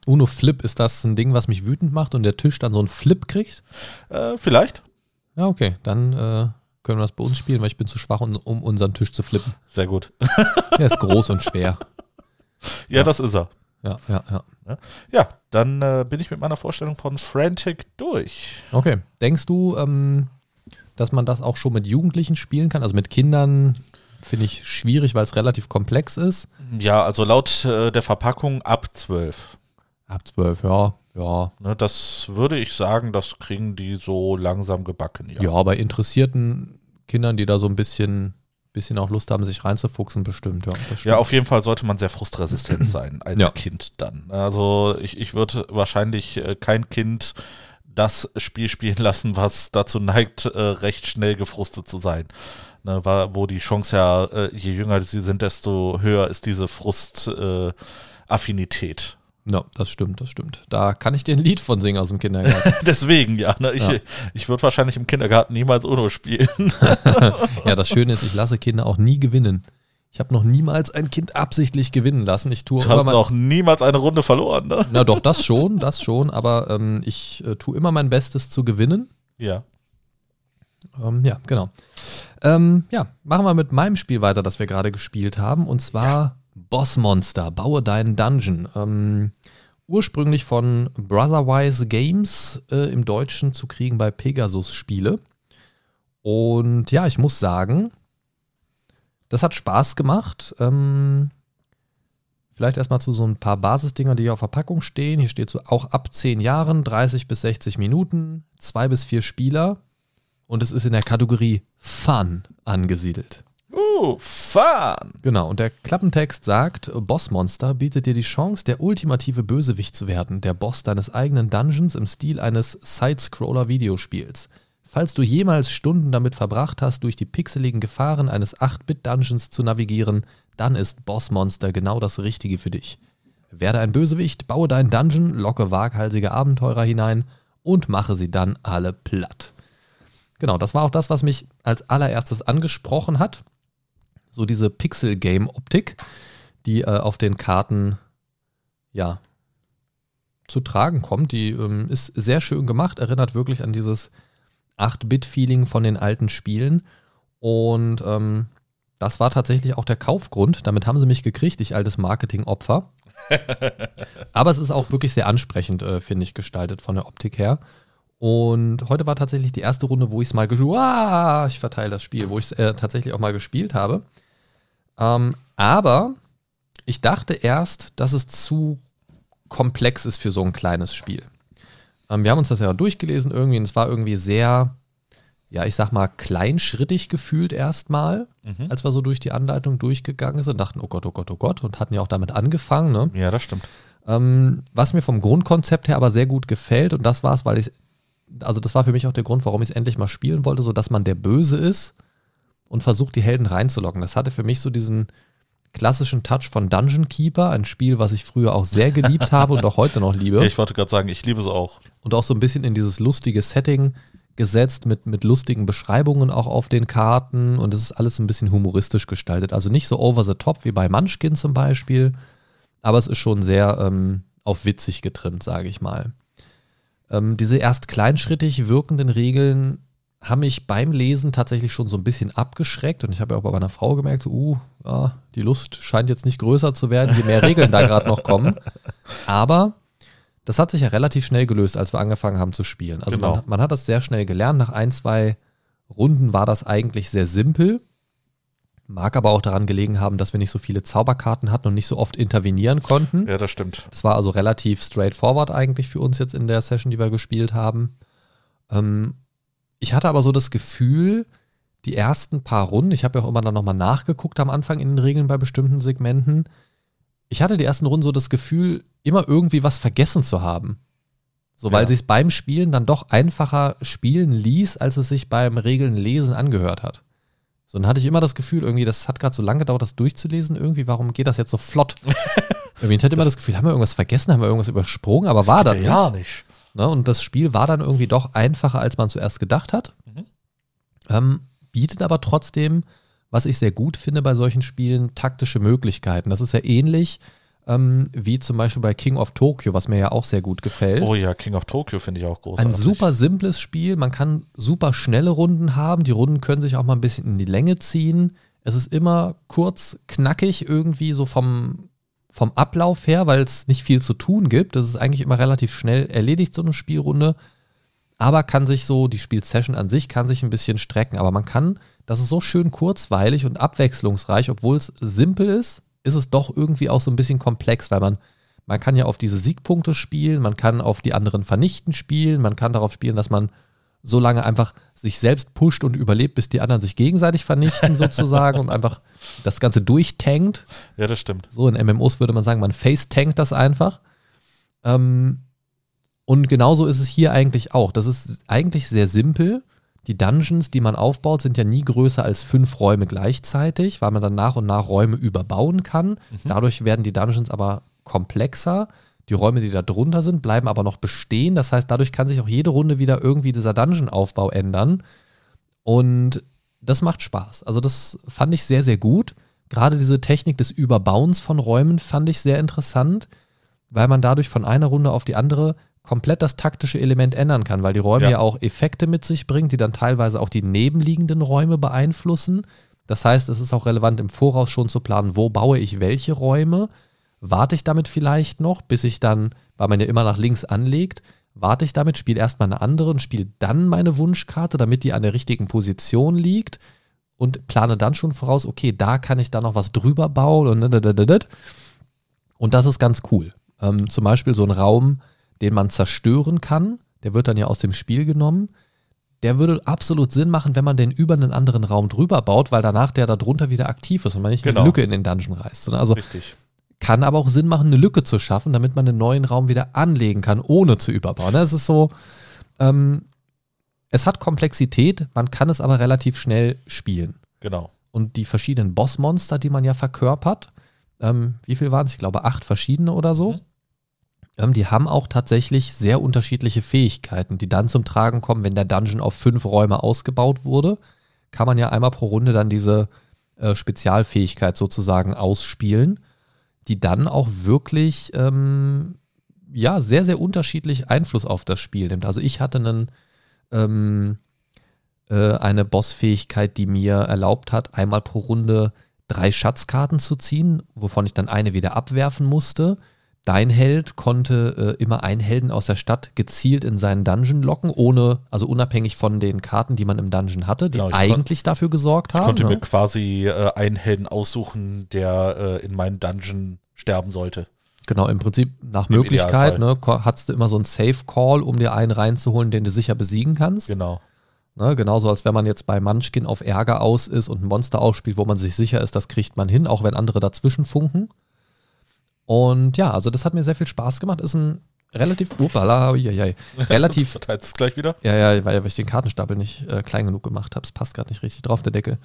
Uno Flip, ist das ein Ding, was mich wütend macht und der Tisch dann so einen Flip kriegt? Äh, vielleicht. Ja, okay. Dann äh, können wir das bei uns spielen, weil ich bin zu schwach, um, um unseren Tisch zu flippen. Sehr gut. <laughs> Der ist groß und schwer. Ja, Ja. das ist er. Ja, ja, ja. Ja, dann äh, bin ich mit meiner Vorstellung von Frantic durch. Okay. Denkst du, ähm, dass man das auch schon mit Jugendlichen spielen kann? Also mit Kindern finde ich schwierig, weil es relativ komplex ist. Ja, also laut äh, der Verpackung ab 12. Ab zwölf, ja. Ja. Ne, das würde ich sagen, das kriegen die so langsam gebacken. Ja, Ja, bei interessierten Kindern, die da so ein bisschen, bisschen auch Lust haben, sich reinzufuchsen, bestimmt. Ja, das Ja, auf jeden Fall sollte man sehr frustresistent <clears throat> sein als Ja. Kind dann. Also ich, ich würde wahrscheinlich äh, kein Kind das Spiel spielen lassen, was dazu neigt, äh, recht schnell gefrustet zu sein. Ne, wo die Chance ja, äh, je jünger sie sind, desto höher ist diese Frust-Affinität. Ja, das stimmt, das stimmt. Da kann ich dir ein Lied von singen aus dem Kindergarten. <laughs> Deswegen, ja. Ne, ich Ja. ich würde wahrscheinlich im Kindergarten niemals Uno spielen. <laughs> ja, das Schöne ist, ich lasse Kinder auch nie gewinnen. Ich habe noch niemals ein Kind absichtlich gewinnen lassen. Ich tue Du hast noch niemals eine Runde verloren, ne? Na doch, das schon, das schon, aber ähm, ich äh, tue immer mein Bestes zu gewinnen. Ja. Ähm, ja, genau. Ähm, ja, machen wir mit meinem Spiel weiter, das wir gerade gespielt haben, und zwar Boss Monster, baue deinen Dungeon. Ähm, ursprünglich von Brotherwise Games äh, im Deutschen zu kriegen bei Pegasus Spiele. Und ja, ich muss sagen, das hat Spaß gemacht. Ähm, vielleicht erstmal zu so ein paar Basisdinger, die hier auf Verpackung stehen. Hier steht so auch ab 10 Jahren, 30 bis 60 Minuten, zwei bis vier Spieler. Und es ist in der Kategorie Fun angesiedelt. Fun! Genau, und der Klappentext sagt, Bossmonster bietet dir die Chance, der ultimative Bösewicht zu werden, der Boss deines eigenen Dungeons im Stil eines Side-Scroller-Videospiels. Falls du jemals Stunden damit verbracht hast, durch die pixeligen Gefahren eines 8-Bit-Dungeons zu navigieren, dann ist Bossmonster genau das Richtige für dich. Werde ein Bösewicht, baue deinen Dungeon, locke waghalsige Abenteurer hinein und mache sie dann alle platt. Genau, das war auch das, was mich als allererstes angesprochen hat so diese Pixel-Game-Optik, die äh, auf den Karten ja zu tragen kommt. Die ähm, ist sehr schön gemacht, erinnert wirklich an dieses 8-Bit-Feeling von den alten Spielen. Und ähm, das war tatsächlich auch der Kaufgrund. Damit haben sie mich gekriegt, ich altes Marketing-Opfer. <laughs> Aber es ist auch wirklich sehr ansprechend, äh, finde ich, gestaltet von der Optik her. Und heute war tatsächlich die erste Runde, wo ich es mal gespielt habe. Ich verteile das Spiel, wo ich es äh, tatsächlich auch mal gespielt habe. Ähm, aber ich dachte erst, dass es zu komplex ist für so ein kleines Spiel. Ähm, wir haben uns das ja durchgelesen irgendwie und es war irgendwie sehr, ja, ich sag mal, kleinschrittig gefühlt erstmal, Mhm. als wir so durch die Anleitung durchgegangen sind und dachten, oh Gott, oh Gott, oh Gott, und hatten ja auch damit angefangen, ne? Ja, das stimmt. Ähm, was mir vom Grundkonzept her aber sehr gut gefällt, und das war es, weil ich, also das war für mich auch der Grund, warum ich es endlich mal spielen wollte, so dass man der Böse ist und versucht, die Helden reinzulocken. Das hatte für mich so diesen klassischen Touch von Dungeon Keeper, ein Spiel, was ich früher auch sehr geliebt <laughs> habe und auch heute noch liebe. Ich wollte gerade sagen, ich liebe es auch. Und auch so ein bisschen in dieses lustige Setting gesetzt, mit, mit lustigen Beschreibungen auch auf den Karten. Und es ist alles ein bisschen humoristisch gestaltet. Also nicht so over the top wie bei Munchkin zum Beispiel, aber es ist schon sehr ähm, auf witzig getrimmt, sage ich mal. Ähm, diese erst kleinschrittig wirkenden Regeln haben mich beim Lesen tatsächlich schon so ein bisschen abgeschreckt. Und ich habe ja auch bei meiner Frau gemerkt, so, uh, ja, die Lust scheint jetzt nicht größer zu werden, je mehr Regeln da gerade noch kommen. Aber das hat sich ja relativ schnell gelöst, als wir angefangen haben zu spielen. Also Genau. man, man hat das sehr schnell gelernt. Nach ein, zwei Runden war das eigentlich sehr simpel. Mag aber auch daran gelegen haben, dass wir nicht so viele Zauberkarten hatten und nicht so oft intervenieren konnten. Ja, das stimmt. Das war also relativ straightforward eigentlich für uns jetzt in der Session, die wir gespielt haben. Ähm, ich hatte aber so das Gefühl, die ersten paar Runden, ich habe ja auch immer dann nochmal nachgeguckt am Anfang in den Regeln bei bestimmten Segmenten. Ich hatte die ersten Runden so das Gefühl, immer irgendwie was vergessen zu haben. So, weil Ja. sich es beim Spielen dann doch einfacher spielen ließ, als es sich beim Regeln lesen angehört hat. So, dann hatte ich immer das Gefühl, irgendwie, das hat gerade so lange gedauert, das durchzulesen. Irgendwie, warum geht das jetzt so flott? <laughs> Irgendwie, ich hatte immer das Gefühl, haben wir irgendwas vergessen, haben wir irgendwas übersprungen, aber war das geht nicht. ja nicht. Ne? Und das Spiel war dann irgendwie doch einfacher, als man zuerst gedacht hat. Mhm. Ähm, bietet aber trotzdem, was ich sehr gut finde bei solchen Spielen, taktische Möglichkeiten. Das ist ja ähnlich ähm, wie zum Beispiel bei King of Tokyo, was mir ja auch sehr gut gefällt. Oh ja, King of Tokyo finde ich auch großartig. Ein super simples Spiel. Man kann super schnelle Runden haben. Die Runden können sich auch mal ein bisschen in die Länge ziehen. Es ist immer kurz, knackig irgendwie so vom, vom Ablauf her, weil es nicht viel zu tun gibt. Das ist eigentlich immer relativ schnell erledigt, so eine Spielrunde. Aber kann sich so, die Spielsession an sich kann sich ein bisschen strecken. Aber man kann, das ist so schön kurzweilig und abwechslungsreich, obwohl es simpel ist, ist es doch irgendwie auch so ein bisschen komplex, weil man, man kann ja auf diese Siegpunkte spielen, man kann auf die anderen vernichten spielen, man kann darauf spielen, dass man so lange einfach sich selbst pusht und überlebt, bis die anderen sich gegenseitig vernichten <laughs> sozusagen und einfach das Ganze durchtankt. Ja, das stimmt. So in MMOs würde man sagen, man face-tankt das einfach. Ähm, und genauso ist es hier eigentlich auch. Das ist eigentlich sehr simpel. Die Dungeons, die man aufbaut, sind ja nie größer als fünf Räume gleichzeitig, weil man dann nach und nach Räume überbauen kann. Dadurch werden die Dungeons aber komplexer. Die Räume, die da drunter sind, bleiben aber noch bestehen. Das heißt, dadurch kann sich auch jede Runde wieder irgendwie dieser Dungeon-Aufbau ändern. Und das macht Spaß. Also das fand ich sehr, sehr gut. Gerade diese Technik des Überbauens von Räumen fand ich sehr interessant, weil man dadurch von einer Runde auf die andere komplett das taktische Element ändern kann, weil die Räume Ja. ja, auch Effekte mit sich bringen, die dann teilweise auch die nebenliegenden Räume beeinflussen. Das heißt, es ist auch relevant im Voraus schon zu planen, wo baue ich welche Räume. Warte ich damit vielleicht noch, bis ich dann, weil man ja immer nach links anlegt, warte ich damit, spiele erstmal eine andere und spiele dann meine Wunschkarte, damit die an der richtigen Position liegt und plane dann schon voraus, okay, da kann ich dann noch was drüber bauen und und das ist ganz cool. Ähm, zum Beispiel so ein Raum, den man zerstören kann, der wird dann ja aus dem Spiel genommen. Der würde absolut Sinn machen, wenn man den über einen anderen Raum drüber baut, weil danach der da drunter wieder aktiv ist und man nicht Genau. eine Lücke in den Dungeon reißt. Also Richtig. Kann aber auch Sinn machen, eine Lücke zu schaffen, damit man den neuen Raum wieder anlegen kann, ohne zu überbauen. Es ist so, ähm, es hat Komplexität, man kann es aber relativ schnell spielen. Genau. Und die verschiedenen Bossmonster, die man ja verkörpert, ähm, wie viel waren es? Ich glaube, acht verschiedene oder so. Mhm. Ähm, die haben auch tatsächlich sehr unterschiedliche Fähigkeiten, die dann zum Tragen kommen, wenn der Dungeon auf fünf Räume ausgebaut wurde. Kann man ja einmal pro Runde dann diese äh, Spezialfähigkeit sozusagen ausspielen, die dann auch wirklich ähm, ja, sehr, sehr unterschiedlich Einfluss auf das Spiel nimmt. Also ich hatte einen, ähm, äh, eine Bossfähigkeit, die mir erlaubt hat, einmal pro Runde drei Schatzkarten zu ziehen, wovon ich dann eine wieder abwerfen musste. Dein Held konnte äh, immer einen Helden aus der Stadt gezielt in seinen Dungeon locken, ohne, also unabhängig von den Karten, die man im Dungeon hatte, die Genau, ich eigentlich dafür gesorgt Ich haben. konnte ne? mir quasi äh, einen Helden aussuchen, der äh, in meinem Dungeon sterben sollte. Genau, im Prinzip nach Im Möglichkeit, ne, hattest du immer so einen Safe-Call, um dir einen reinzuholen, den du sicher besiegen kannst. Genau. Ne, genauso als wenn man jetzt bei Munchkin auf Ärger aus ist und ein Monster ausspielt, wo man sich sicher ist, das kriegt man hin, auch wenn andere dazwischen funken. Und ja, also das hat mir sehr viel Spaß gemacht. Ist ein relativ, upala, uiuiui, relativ, <laughs> Verteilt es gleich wieder? ja, ja, weil, weil ich den Kartenstapel nicht äh, klein genug gemacht habe. Es passt gerade nicht richtig drauf, der Deckel.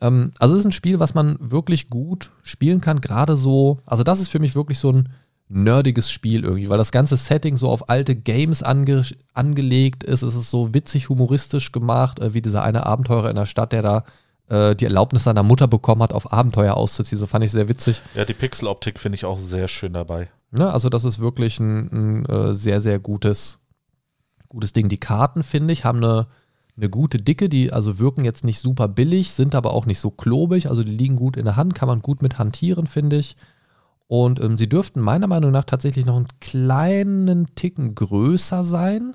Ähm, also es ist ein Spiel, was man wirklich gut spielen kann, gerade so, also das ist für mich wirklich so ein nerdiges Spiel irgendwie, weil das ganze Setting so auf alte Games ange angelegt ist. Es ist so witzig humoristisch gemacht, äh, wie dieser eine Abenteurer in der Stadt, der da äh, die Erlaubnis seiner Mutter bekommen hat, auf Abenteuer auszuziehen. So fand ich sehr witzig. Ja, die Pixeloptik finde ich auch sehr schön dabei. Ne? Also das ist wirklich ein, ein äh, sehr, sehr gutes, gutes Ding. Die Karten, finde ich, haben eine, eine gute Dicke, die also wirken jetzt nicht super billig, sind aber auch nicht so klobig. Also die liegen gut in der Hand, kann man gut mit hantieren, finde ich. Und ähm, sie dürften meiner Meinung nach tatsächlich noch einen kleinen Ticken größer sein.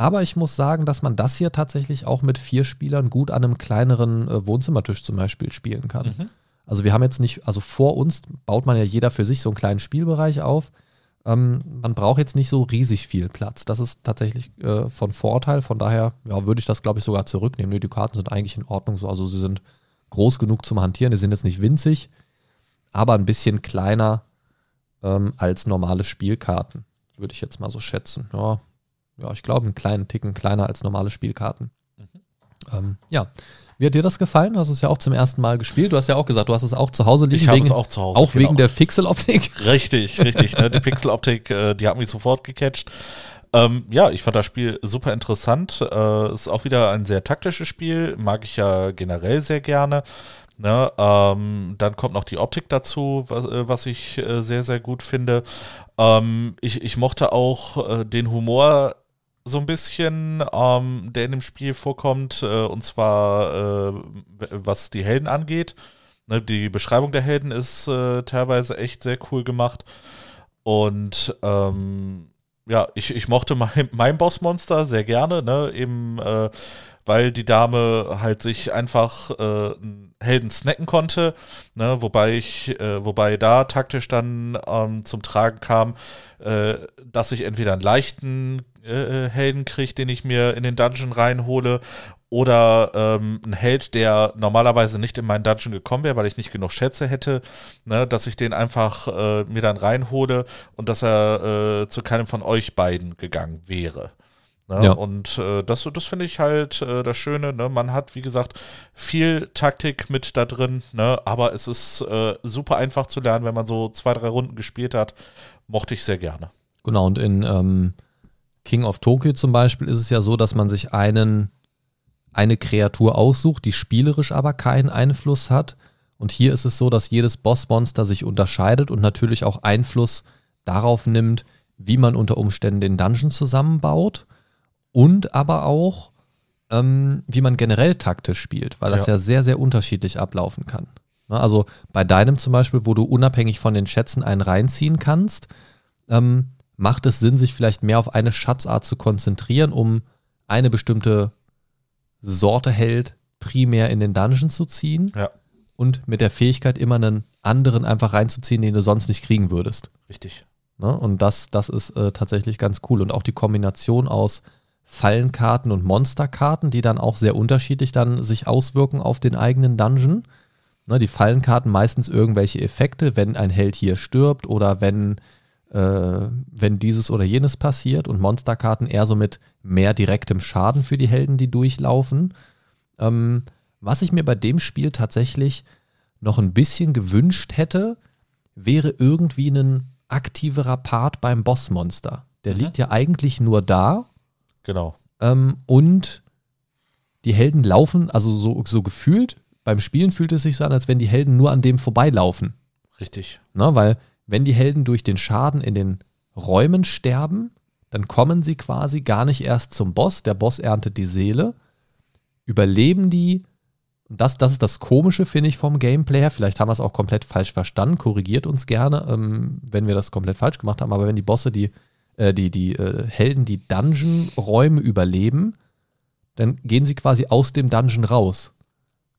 Aber ich muss sagen, dass man das hier tatsächlich auch mit vier Spielern gut an einem kleineren äh, Wohnzimmertisch zum Beispiel spielen kann. Mhm. Also wir haben jetzt nicht, also vor uns baut man ja jeder für sich so einen kleinen Spielbereich auf. Ähm, man braucht jetzt nicht so riesig viel Platz. Das ist tatsächlich äh, von Vorteil. Von daher ja, würde ich das, glaube ich, sogar zurücknehmen. Nee, die Karten sind eigentlich in Ordnung so. Also sie sind groß genug zum Hantieren. Die sind jetzt nicht winzig, aber ein bisschen kleiner ähm, als normale Spielkarten. Würde ich jetzt mal so schätzen. Ja, ja ich glaube, einen kleinen Ticken kleiner als normale Spielkarten. Ähm, ja, Wie hat dir das gefallen? Du hast es ja auch zum ersten Mal gespielt. Du hast ja auch gesagt, du hast es auch zu Hause liegen. Ich habe es auch zu Hause. auch genau. wegen der Pixeloptik. <laughs> Richtig, richtig. Ne? Die Pixeloptik, äh, die hat mich sofort gecatcht. Ähm, ja, ich fand das Spiel super interessant. Äh, ist auch wieder ein sehr taktisches Spiel, mag ich ja generell sehr gerne. Ne? Ähm, dann kommt noch die Optik dazu, was, äh, was ich äh, sehr, sehr gut finde. Ähm, ich, ich mochte auch äh, den Humor so ein bisschen, ähm, der in dem Spiel vorkommt, äh, und zwar äh, was die Helden angeht. Ne? Die Beschreibung der Helden ist äh, teilweise echt sehr cool gemacht. Und ähm, ja, ich, ich mochte mein, <laughs> mein Bossmonster sehr gerne, ne? Eben äh, weil die Dame halt sich einfach äh, einen Helden snacken konnte, ne? wobei ich, äh, wobei da taktisch dann ähm, zum Tragen kam, dass ich entweder einen leichten äh, Helden kriege, den ich mir in den Dungeon reinhole, oder ähm, ein Held, der normalerweise nicht in meinen Dungeon gekommen wäre, weil ich nicht genug Schätze hätte, ne, dass ich den einfach äh, mir dann reinhole und dass er äh, zu keinem von euch beiden gegangen wäre. Ne? Ja. Und äh, das, das finde ich halt äh, das Schöne. Ne? Man hat, wie gesagt, viel Taktik mit da drin, ne? aber es ist äh, super einfach zu lernen, wenn man so zwei, drei Runden gespielt hat. Mochte ich sehr gerne. Genau, und in ähm, King of Tokyo zum Beispiel ist es ja so, dass man sich einen, eine Kreatur aussucht, die spielerisch aber keinen Einfluss hat. Und hier ist es so, dass jedes Bossmonster sich unterscheidet und natürlich auch Einfluss darauf nimmt, wie man unter Umständen den Dungeon zusammenbaut und aber auch, ähm, wie man generell taktisch spielt, weil das ja. Ja. sehr, sehr unterschiedlich ablaufen kann. Ne, Also bei deinem zum Beispiel, wo du unabhängig von den Schätzen einen reinziehen kannst, ähm, macht es Sinn, sich vielleicht mehr auf eine Schatzart zu konzentrieren, um eine bestimmte Sorte Held primär in den Dungeon zu ziehen Ja, und mit der Fähigkeit immer einen anderen einfach reinzuziehen, den du sonst nicht kriegen würdest. richtig. Ne? Und das, das ist äh, tatsächlich ganz cool. Und auch die Kombination aus Fallenkarten und Monsterkarten, die dann auch sehr unterschiedlich dann sich auswirken auf den eigenen Dungeon. Ne, die Fallenkarten meistens irgendwelche Effekte, wenn ein Held hier stirbt oder wenn, wenn dieses oder jenes passiert. Und Monsterkarten eher so mit mehr direktem Schaden für die Helden, die durchlaufen. Ähm, was ich mir bei dem Spiel tatsächlich noch ein bisschen gewünscht hätte, wäre irgendwie ein aktiverer Part beim Bossmonster. Der Mhm. liegt ja eigentlich nur da Genau. ähm, und die Helden laufen, also so, so gefühlt, beim Spielen fühlt es sich so an, als wenn die Helden nur an dem vorbeilaufen. Richtig. Ne? Weil wenn die Helden durch den Schaden in den Räumen sterben, dann kommen sie quasi gar nicht erst zum Boss. Der Boss erntet die Seele. Überleben die, und das, das ist das Komische, finde ich, vom Gameplay her. Vielleicht haben wir es auch komplett falsch verstanden. Korrigiert uns gerne, ähm, wenn wir das komplett falsch gemacht haben. Aber wenn die Bosse, die, äh, die, die äh, Helden, die Dungeon-Räume überleben, dann gehen sie quasi aus dem Dungeon raus.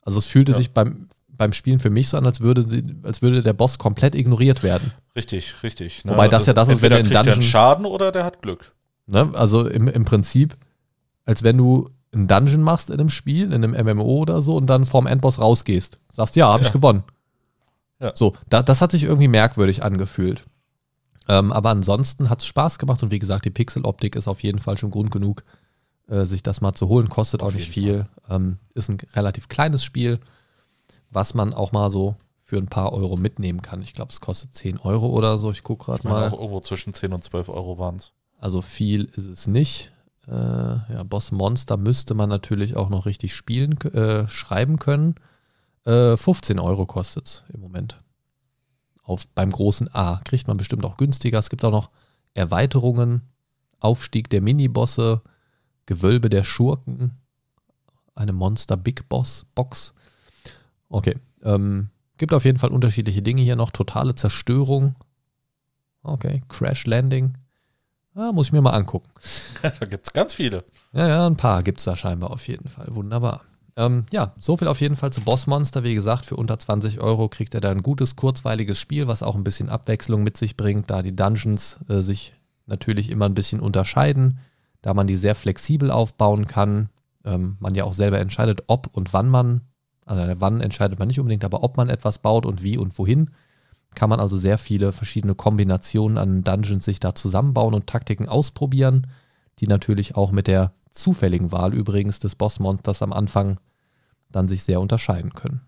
Also es fühlte Ja. sich beim, beim Spielen für mich so an, als würde, sie, als würde der Boss komplett ignoriert werden. Richtig, richtig. Wobei das ja das ist, wenn entweder du in kriegt er einen Dungeon- Schaden oder der hat Glück. Ne? Also im, im Prinzip, als wenn du einen Dungeon machst in einem Spiel, in einem MMO oder so und dann vorm Endboss rausgehst. Sagst, ja, habe ich Ja. gewonnen. Ja. So, da, das hat sich irgendwie merkwürdig angefühlt. Ähm, aber ansonsten hat es Spaß gemacht und wie gesagt, die Pixeloptik ist auf jeden Fall schon Grund genug, äh, sich das mal zu holen. Kostet Auf auch nicht viel. Ähm, ist ein relativ kleines Spiel, was man auch mal so für ein paar Euro mitnehmen kann. Ich glaube, es kostet 10 Euro oder so. Ich gucke gerade mal. auch irgendwo zwischen 10 und 12 Euro waren es. Also viel ist es nicht. Äh, ja, Boss Monster müsste man natürlich auch noch richtig spielen, äh, schreiben können. Äh, 15 Euro kostet es im Moment. Auf, beim großen A kriegt man bestimmt auch günstiger. Es gibt auch noch Erweiterungen, Aufstieg der Minibosse, Gewölbe der Schurken, eine Monster Big Boss Box. Okay, ähm, gibt auf jeden Fall unterschiedliche Dinge hier noch. Totale Zerstörung. Okay, Crash Landing. Ah, muss ich mir mal angucken. <laughs> da gibt es ganz viele. Ja, ja, ein paar gibt es da scheinbar auf jeden Fall. Wunderbar. Ähm, ja, so viel auf jeden Fall zu Bossmonster. Wie gesagt, für unter 20 Euro kriegt er da ein gutes, kurzweiliges Spiel, was auch ein bisschen Abwechslung mit sich bringt, da die Dungeons äh, sich natürlich immer ein bisschen unterscheiden, da man die sehr flexibel aufbauen kann. Ähm, man ja auch selber entscheidet, ob und wann man, also wann entscheidet man nicht unbedingt, aber ob man etwas baut und wie und wohin. Kann man also sehr viele verschiedene Kombinationen an Dungeons sich da zusammenbauen und Taktiken ausprobieren, die natürlich auch mit der zufälligen Wahl übrigens des Bossmonsters am Anfang dann sich sehr unterscheiden können.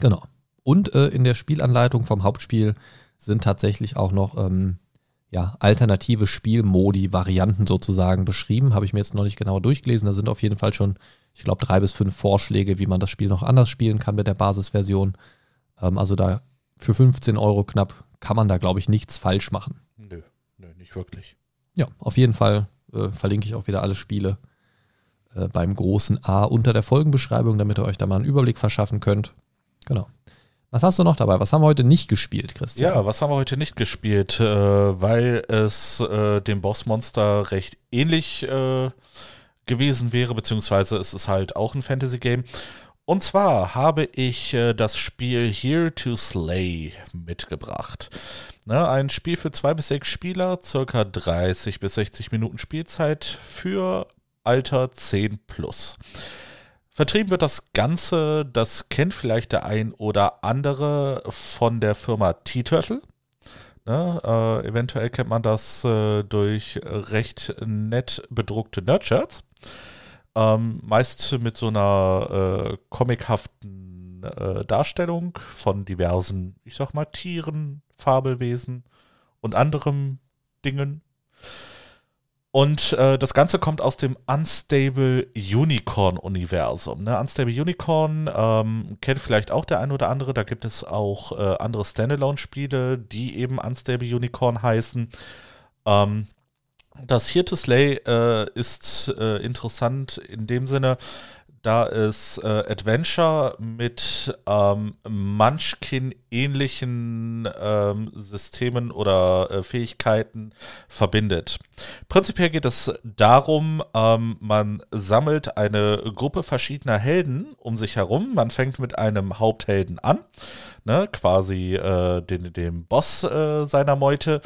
Genau. Und äh, in der Spielanleitung vom Hauptspiel sind tatsächlich auch noch ähm, ja, alternative Spielmodi, Varianten sozusagen beschrieben. Habe ich mir jetzt noch nicht genau durchgelesen. Da sind auf jeden Fall schon, ich glaube, drei bis fünf Vorschläge, wie man das Spiel noch anders spielen kann mit der Basisversion. Ähm, also da für 15 Euro knapp kann man da, glaube ich, nichts falsch machen. Nö, nö, nicht wirklich. Ja, auf jeden Fall äh, verlinke ich auch wieder alle Spiele äh, beim großen A unter der Folgenbeschreibung, damit ihr euch da mal einen Überblick verschaffen könnt. Genau. Was hast du noch dabei? Was haben wir heute nicht gespielt, Christian? Ja, was haben wir heute nicht gespielt? Äh, weil es äh, dem Bossmonster recht ähnlich äh, gewesen wäre, beziehungsweise es ist halt auch ein Fantasy-Game. Und zwar habe ich äh, das Spiel Here to Slay mitgebracht. Ne, ein Spiel für zwei bis sechs Spieler, circa 30 bis 60 Minuten Spielzeit für Alter 10 plus. Vertrieben wird das Ganze, das kennt vielleicht der ein oder andere von der Firma T-Turtle. Ne, äh, eventuell kennt man das äh, durch recht nett bedruckte Nerdshirts. Ähm, meist mit so einer äh, comichaften äh, Darstellung von diversen, ich sag mal, Tieren, Fabelwesen und anderem Dingen. Und äh, das Ganze kommt aus dem Unstable Unicorn-Universum. Ne? Unstable Unicorn ähm, kennt vielleicht auch der ein oder andere. Da gibt es auch äh, andere Standalone-Spiele, die eben Unstable Unicorn heißen. Ähm, das to Slay äh, ist äh, interessant in dem Sinne, da es äh, Adventure mit ähm, Munchkin-ähnlichen ähm, Systemen oder äh, Fähigkeiten verbindet. Prinzipiell geht es darum, ähm, man sammelt eine Gruppe verschiedener Helden um sich herum. Man fängt mit einem Haupthelden an, ne, quasi äh, den, dem Boss äh, seiner Meute.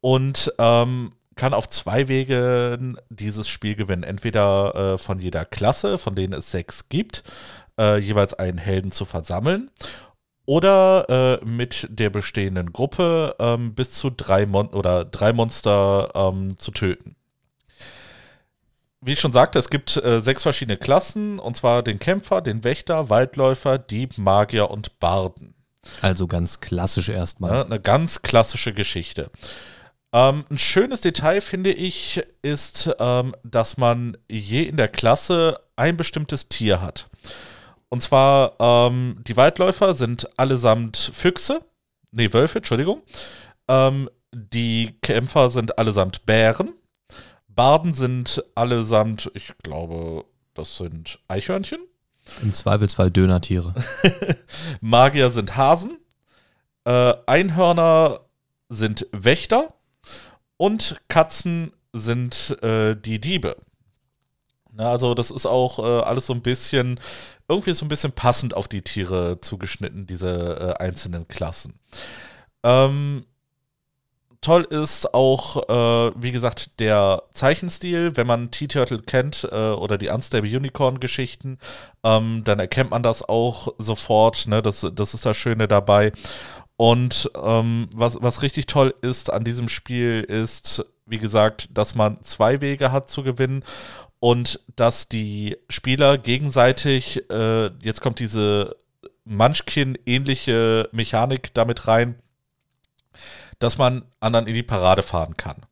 Und ähm, kann auf zwei Wegen dieses Spiel gewinnen. Entweder äh, von jeder Klasse, von denen es sechs gibt, äh, jeweils einen Helden zu versammeln. Oder äh, mit der bestehenden Gruppe ähm, bis zu drei Mon oder drei Monster ähm, zu töten. Wie ich schon sagte, es gibt äh, sechs verschiedene Klassen, und zwar den Kämpfer, den Wächter, Waldläufer, Dieb, Magier und Barden. Also ganz klassisch erstmal. Ja, eine ganz klassische Geschichte. Ähm, ein schönes Detail, finde ich, ist, ähm, dass man je in der Klasse ein bestimmtes Tier hat. Und zwar, ähm, die Waldläufer sind allesamt Füchse, nee, Wölfe, Entschuldigung. Ähm, die Kämpfer sind allesamt Bären. Barden sind allesamt, ich glaube, das sind Eichhörnchen. Im Zweifelsfall Dönertiere. <laughs> Magier sind Hasen. Äh, Einhörner sind Wächter und Katzen sind äh, die Diebe. Na, also das ist auch äh, alles so ein bisschen, irgendwie so ein bisschen passend auf die Tiere zugeschnitten, diese äh, einzelnen Klassen. Ähm, toll ist auch, äh, wie gesagt, der Zeichenstil. Wenn man T-Turtle kennt äh, oder die Unstable Unicorn-Geschichten, ähm, dann erkennt man das auch sofort. Ne? Das, das ist das Schöne dabei. Und ähm, was, was richtig toll ist an diesem Spiel ist, wie gesagt, dass man zwei Wege hat zu gewinnen und dass die Spieler gegenseitig, äh, jetzt kommt diese Munchkin-ähnliche Mechanik damit rein, dass man anderen in die Parade fahren kann.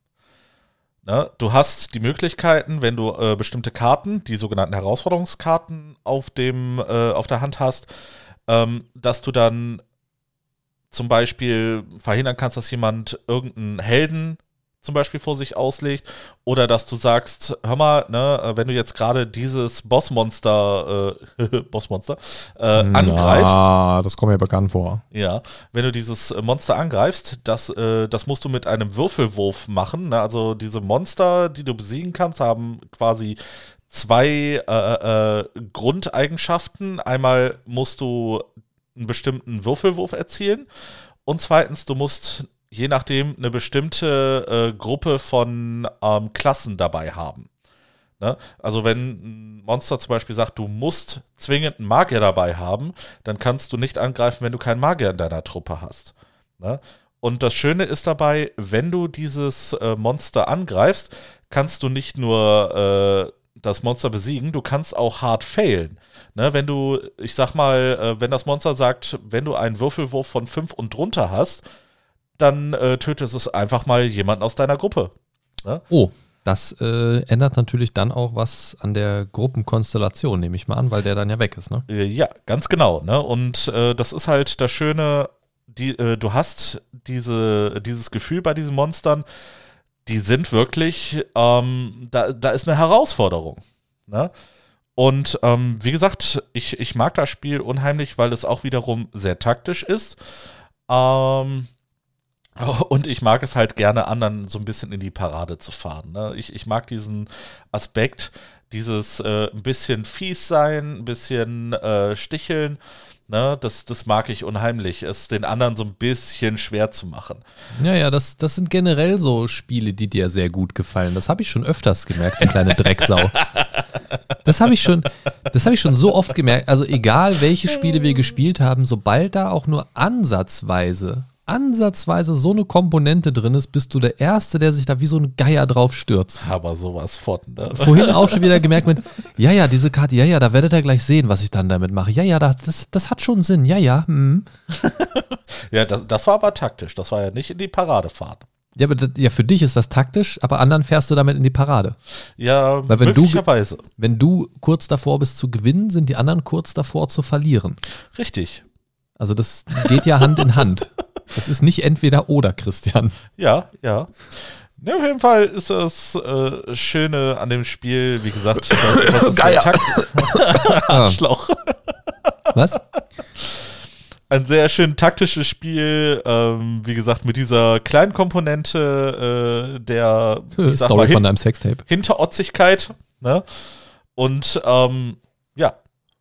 Ne? Du hast die Möglichkeiten, wenn du äh, bestimmte Karten, die sogenannten Herausforderungskarten auf, dem, äh, auf der Hand hast, ähm, dass du dann zum Beispiel verhindern kannst, dass jemand irgendeinen Helden zum Beispiel vor sich auslegt oder dass du sagst, hör mal, ne, wenn du jetzt gerade dieses Bossmonster, äh, <laughs> Bossmonster, äh, angreifst. Ja, das kommt mir bekannt vor. Ja, wenn du dieses Monster angreifst, das, äh, das musst du mit einem Würfelwurf machen. Ne? Also diese Monster, die du besiegen kannst, haben quasi zwei äh, äh, Grundeigenschaften. Einmal musst du einen bestimmten Würfelwurf erzielen. Und zweitens, du musst je nachdem eine bestimmte äh, Gruppe von ähm, Klassen dabei haben. Ne? Also wenn ein Monster zum Beispiel sagt, du musst zwingend einen Magier dabei haben, dann kannst du nicht angreifen, wenn du keinen Magier in deiner Truppe hast. Ne? Und das Schöne ist dabei, wenn du dieses äh, Monster angreifst, kannst du nicht nur äh, das Monster besiegen, du kannst auch hart failen. Ne, wenn du, ich sag mal, äh, wenn das Monster sagt, wenn du einen Würfelwurf von 5 und drunter hast, dann äh, tötest es einfach mal jemanden aus deiner Gruppe. Ne? Oh, das äh, ändert natürlich dann auch was an der Gruppenkonstellation, nehme ich mal an, weil der dann ja weg ist, ne? Äh, Ja, ganz genau. Ne? Und äh, das ist halt das Schöne, die, äh, du hast diese, dieses Gefühl bei diesen Monstern, die sind wirklich, ähm, da, da ist eine Herausforderung. Ne? Und ähm, wie gesagt, ich, ich mag das Spiel unheimlich, weil es auch wiederum sehr taktisch ist. Ähm, <laughs> und ich mag es halt gerne, anderen so ein bisschen in die Parade zu fahren. Ne? Ich, ich mag diesen Aspekt, dieses äh, ein bisschen fies sein, ein bisschen äh, sticheln. Ne? Das, das mag ich unheimlich, es den anderen so ein bisschen schwer zu machen. Ja, ja, das, das sind generell so Spiele, die dir sehr gut gefallen. Das habe ich schon öfters gemerkt, du kleine Drecksau. Das habe ich schon, das habe ich schon so oft gemerkt. Also egal, welche Spiele wir gespielt haben, sobald da auch nur ansatzweise, ansatzweise so eine Komponente drin ist, bist du der Erste, der sich da wie so ein Geier drauf stürzt. Aber sowas von. Ne? Vorhin auch schon wieder <laughs> gemerkt mit, ja, ja, diese Karte, ja, ja, da werdet ihr gleich sehen, was ich dann damit mache. Ja, ja, das, das hat schon Sinn. Ja, ja. Hm. <laughs> Ja, das, das war aber taktisch. Das war ja nicht in die Parade fahren. Ja, aber das, ja, für dich ist das taktisch, aber anderen fährst du damit in die Parade. Ja, Weil wenn du- möglicherweise. Wenn du kurz davor bist zu gewinnen, sind die anderen kurz davor zu verlieren. Richtig. Also das geht ja Hand in Hand. Das ist nicht entweder oder, Christian. Ja, ja. Ne, auf jeden Fall ist das äh, Schöne an dem Spiel, wie gesagt, das, das ist Geier. <laughs> Ah, Schlauch. was? ein sehr schön taktisches Spiel, ähm, wie gesagt, mit dieser kleinen Komponente äh, der <laughs> Story mal, von deinem Sextape. Hinterotzigkeit. Ne? Und ähm, ja,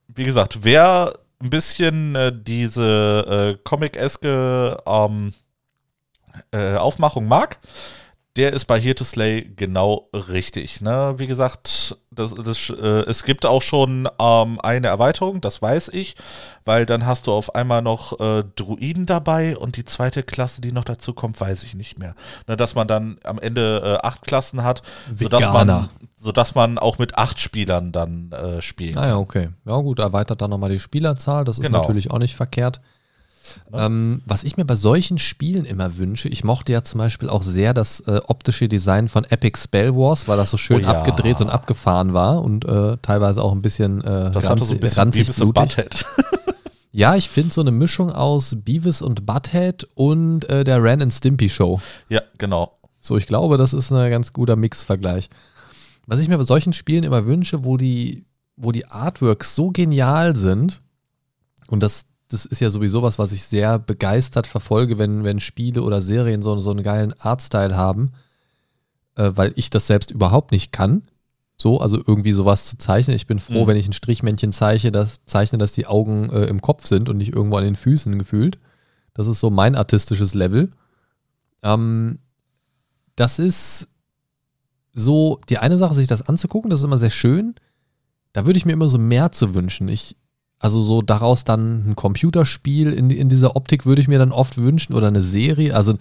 wie gesagt, wer ein bisschen äh, diese äh, Comic-eske ähm, äh, Aufmachung mag, der ist bei Here to Slay genau richtig. Ne? Wie gesagt, das, das, äh, es gibt auch schon ähm, eine Erweiterung, das weiß ich, weil dann hast du auf einmal noch äh, Druiden dabei und die zweite Klasse, die noch dazu kommt, weiß ich nicht mehr. Ne, dass man dann am Ende äh, acht Klassen hat, sodass man, sodass man auch mit acht Spielern dann äh, spielen Ah ja, okay. Ja gut, erweitert dann nochmal die Spielerzahl. Das ist Genau. natürlich auch nicht verkehrt. Ähm, was ich mir bei solchen Spielen immer wünsche, ich mochte ja zum Beispiel auch sehr das äh, optische Design von Epic Spell Wars, weil das so schön Oh ja. abgedreht und abgefahren war und äh, teilweise auch ein bisschen, äh, Das hatte so ein bisschen ranzig Beavis und blutig. Butthead. <laughs> Ja, ich finde so eine Mischung aus Beavis und Butthead und äh, der Ren and Stimpy Show. ja, genau. So, ich glaube, das ist ein ganz guter Mix-Vergleich. Was ich mir bei solchen Spielen immer wünsche, wo die, wo die Artworks so genial sind, und das, das ist ja sowieso was, was ich sehr begeistert verfolge, wenn, wenn Spiele oder Serien so, so einen geilen Artstyle haben, äh, weil ich das selbst überhaupt nicht kann. So, also irgendwie sowas zu zeichnen. Ich bin froh, Mhm. wenn ich ein Strichmännchen zeichne, das, zeichne, dass die Augen äh, im Kopf sind und nicht irgendwo an den Füßen gefühlt. Das ist so mein artistisches Level. Ähm, das ist so die eine Sache, sich das anzugucken, das ist immer sehr schön. Da würde ich mir immer so mehr zu wünschen. Ich, also so daraus dann ein Computerspiel in, in dieser Optik würde ich mir dann oft wünschen oder eine Serie, also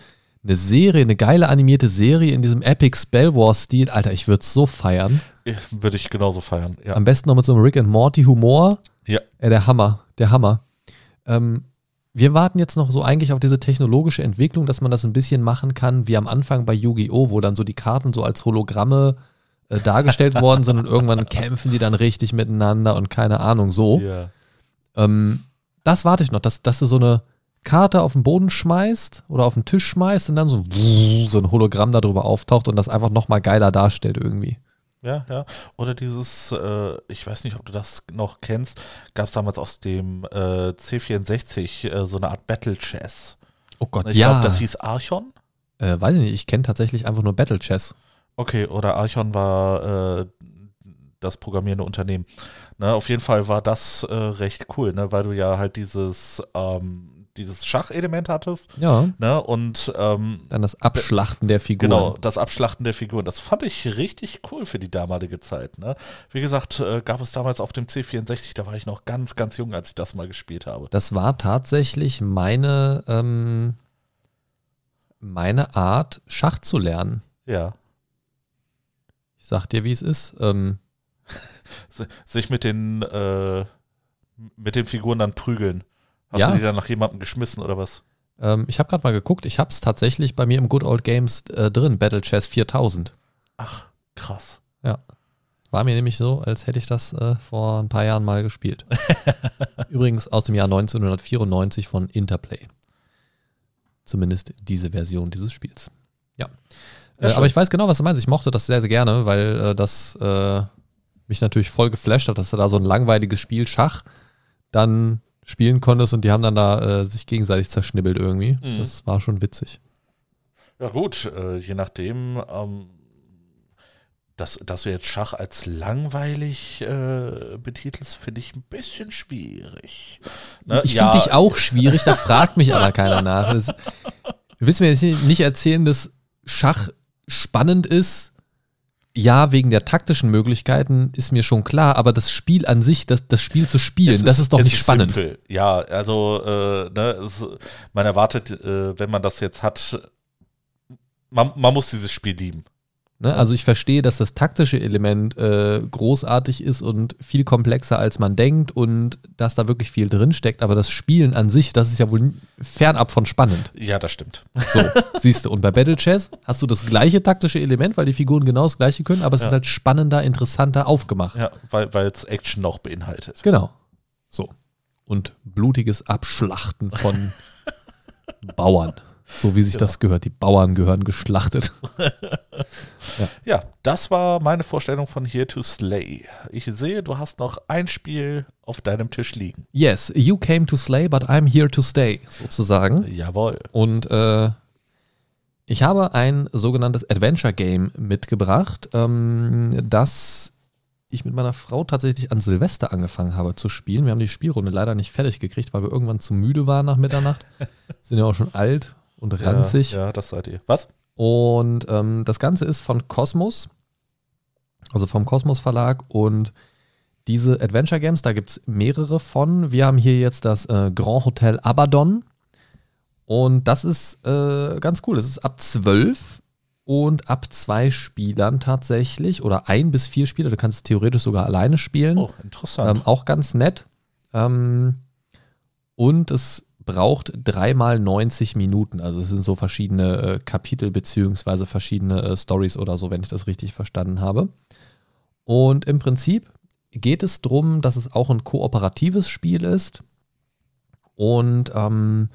eine Serie, eine geile animierte Serie in diesem Epic Spell Wars Stil. Alter, ich würde es so feiern. Ja, Würde ich genauso feiern. Ja. Am besten noch mit so einem Rick and Morty Humor. Ja. Äh, der Hammer, der Hammer. Ähm, wir warten jetzt noch so eigentlich auf diese technologische Entwicklung, dass man das ein bisschen machen kann, wie am Anfang bei Yu-Gi-Oh!, wo dann so die Karten so als Hologramme äh, dargestellt worden sind und irgendwann <laughs> kämpfen die dann richtig miteinander und keine Ahnung so. Ja. Ähm, das warte ich noch, dass, dass du so eine Karte auf den Boden schmeißt oder auf den Tisch schmeißt und dann so, so ein Hologramm darüber auftaucht und das einfach nochmal geiler darstellt irgendwie. Ja, ja. Oder dieses, äh, ich weiß nicht, ob du das noch kennst, gab es damals aus dem äh, C64 äh, so eine Art Battle Chess. Oh Gott, Ich ja. glaube, das hieß Archon. Äh, weiß ich nicht, ich kenne tatsächlich einfach nur Battle Chess. Okay, oder Archon war äh, das programmierende Unternehmen. Ne, auf jeden Fall war das äh, recht cool, ne, weil du ja halt dieses, ähm, dieses Schachelement hattest. Ja, Ne, und ähm, dann das Abschlachten der Figuren. Genau, das Abschlachten der Figuren. Das fand ich richtig cool für die damalige Zeit. Ne? Wie gesagt, äh, gab es damals auf dem C64, da war ich noch ganz, ganz jung, als ich das mal gespielt habe. Das war tatsächlich meine, ähm, meine Art, Schach zu lernen. Ja. Ich sag dir, wie es ist. Ähm, sich mit den, äh, mit den Figuren dann prügeln. Hast Ja. du die dann nach jemandem geschmissen oder was? Ähm, ich habe gerade mal geguckt, ich habe es tatsächlich bei mir im Good Old Games äh, drin, Battle Chess 4000. Ach, krass. War mir nämlich so, als hätte ich das äh, vor ein paar Jahren mal gespielt. <laughs> Übrigens aus dem Jahr 1994 von Interplay. Zumindest diese Version dieses Spiels. Ja. Ja, äh, aber ich weiß genau, was du meinst. Ich mochte das sehr, sehr gerne, weil äh, das äh, mich natürlich voll geflasht hat, dass du da so ein langweiliges Spiel Schach dann spielen konntest und die haben dann da äh, sich gegenseitig zerschnibbelt irgendwie. Mhm. Das war schon witzig. Ja gut, äh, je nachdem, ähm, dass, dass du jetzt Schach als langweilig äh, betitelst, finde ich ein bisschen schwierig. Ne? Ich Ja, finde dich auch schwierig, da fragt mich aber keiner <laughs> nach. Das, du willst mir jetzt nicht erzählen, dass Schach spannend ist? Ja, wegen der taktischen Möglichkeiten ist mir schon klar, aber das Spiel an sich, das, das Spiel zu spielen, es das ist doch nicht spannend. simpel. Ja, also äh, ne, es, man erwartet, äh, wenn man das jetzt hat, man, man muss dieses Spiel lieben. Ne? Also ich verstehe, dass das taktische Element äh, großartig ist und viel komplexer als man denkt und dass da wirklich viel drinsteckt, aber das Spielen an sich, das ist ja wohl fernab von spannend. Ja, das stimmt. So, siehst du. Und bei Battle Chess hast du das gleiche taktische Element, weil die Figuren genau das gleiche können, aber es Ja. ist halt spannender, interessanter aufgemacht. Ja, weil es Action noch beinhaltet. Genau. So. Und blutiges Abschlachten von <laughs> Bauern. So wie sich Genau. das gehört. Die Bauern gehören geschlachtet. <laughs> Ja, das war meine Vorstellung von Here to Slay. Ich sehe, du hast noch ein Spiel auf deinem Tisch liegen. Yes, you came to slay, but I'm here to stay, sozusagen. Jawohl. Und äh, ich habe ein sogenanntes Adventure Game mitgebracht, ähm, das ich mit meiner Frau tatsächlich an Silvester angefangen habe zu spielen. Wir haben die Spielrunde leider nicht fertig gekriegt, weil wir irgendwann zu müde waren nach Mitternacht. <laughs> Sind ja auch schon alt und ranzig. Ja, ja, das seid ihr. Was? Und ähm, das Ganze ist von Cosmos, also vom Cosmos Verlag. Und diese Adventure Games, da gibt es mehrere von. Wir haben hier jetzt das äh, Grand Hotel Abaddon. Und das ist äh, ganz cool. Es ist ab 12 und ab zwei Spielern tatsächlich. Oder ein bis vier Spieler. Du kannst es theoretisch sogar alleine spielen. Oh, interessant. Ähm, auch ganz nett. Ähm, und es braucht dreimal 90 Minuten. Also es sind so verschiedene äh, Kapitel beziehungsweise verschiedene äh, Stories oder so, wenn ich das richtig verstanden habe. Und im Prinzip geht es darum, dass es auch ein kooperatives Spiel ist. Und ähm,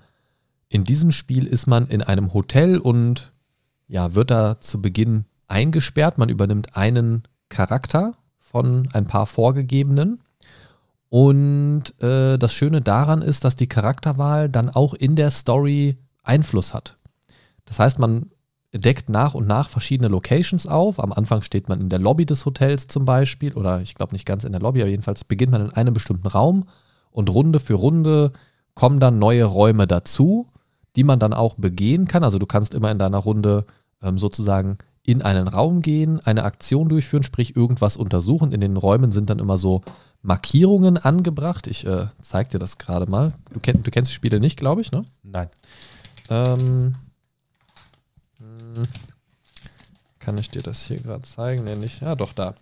in diesem Spiel ist man in einem Hotel und ja, wird da zu Beginn eingesperrt. Man übernimmt einen Charakter von ein paar vorgegebenen. Und äh, das Schöne daran ist, dass die Charakterwahl dann auch in der Story Einfluss hat. Das heißt, man deckt nach und nach verschiedene Locations auf. Am Anfang steht man in der Lobby des Hotels zum Beispiel, oder ich glaube nicht ganz in der Lobby, aber jedenfalls beginnt man in einem bestimmten Raum und Runde für Runde kommen dann neue Räume dazu, die man dann auch begehen kann. Also du kannst immer in deiner Runde ähm, sozusagen in einen Raum gehen, eine Aktion durchführen, sprich irgendwas untersuchen. In den Räumen sind dann immer so Markierungen angebracht. Ich äh, zeig dir das gerade mal. Du, kenn, du kennst die Spiele nicht, glaube ich, ne? Nein. Ähm, hm, kann ich dir das hier gerade zeigen? Nee, nicht. Ja, doch, da.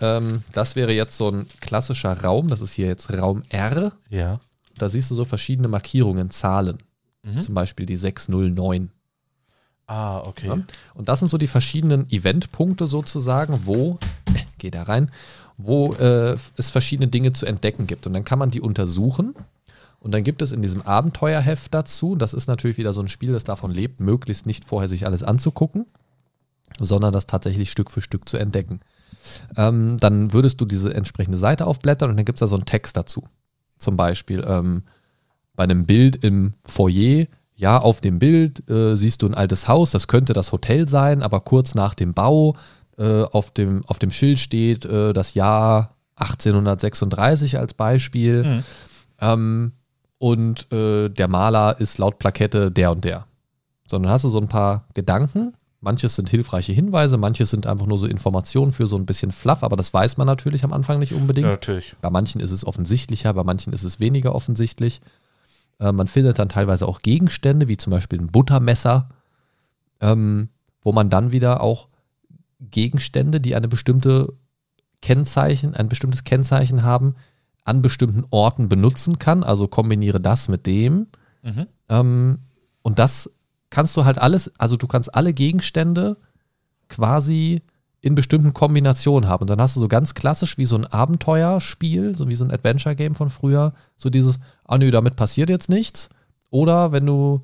Ähm, das wäre jetzt so ein klassischer Raum. Das ist hier jetzt Raum R. Ja. Da siehst du so verschiedene Markierungen, Zahlen. Mhm. Zum Beispiel die 609. Ah, okay. Ja. Und das sind so die verschiedenen Eventpunkte sozusagen, wo, äh, geh da rein, wo äh, es verschiedene Dinge zu entdecken gibt. Und dann kann man die untersuchen. Und dann gibt es in diesem Abenteuerheft dazu, das ist natürlich wieder so ein Spiel, das davon lebt, möglichst nicht vorher sich alles anzugucken, sondern das tatsächlich Stück für Stück zu entdecken. Ähm, dann würdest du diese entsprechende Seite aufblättern und dann gibt es da so einen Text dazu. Zum Beispiel ähm, bei einem Bild im Foyer, ja, auf dem Bild äh, siehst du ein altes Haus, das könnte das Hotel sein, aber kurz nach dem Bau äh, auf, dem, auf dem Schild steht äh, das Jahr 1836 als Beispiel. Mhm. Ähm, und äh, der Maler ist laut Plakette der und der. Sondern hast du so ein paar Gedanken. Manches sind hilfreiche Hinweise, manches sind einfach nur so Informationen für so ein bisschen Fluff, aber das weiß man natürlich am Anfang nicht unbedingt. Ja, natürlich. Bei manchen ist es offensichtlicher, bei manchen ist es weniger offensichtlich. Äh, man findet dann teilweise auch Gegenstände, wie zum Beispiel ein Buttermesser, ähm, wo man dann wieder auch Gegenstände, die eine bestimmte Kennzeichen, ein bestimmtes Kennzeichen haben, an bestimmten Orten benutzen kann. Also kombiniere das mit dem. Mhm. Ähm, und das kannst du halt alles, also du kannst alle Gegenstände quasi in bestimmten Kombinationen haben. Und dann hast du so ganz klassisch wie so ein Abenteuerspiel, so wie so ein Adventure-Game von früher, so dieses, ah nö, damit passiert jetzt nichts. Oder wenn du,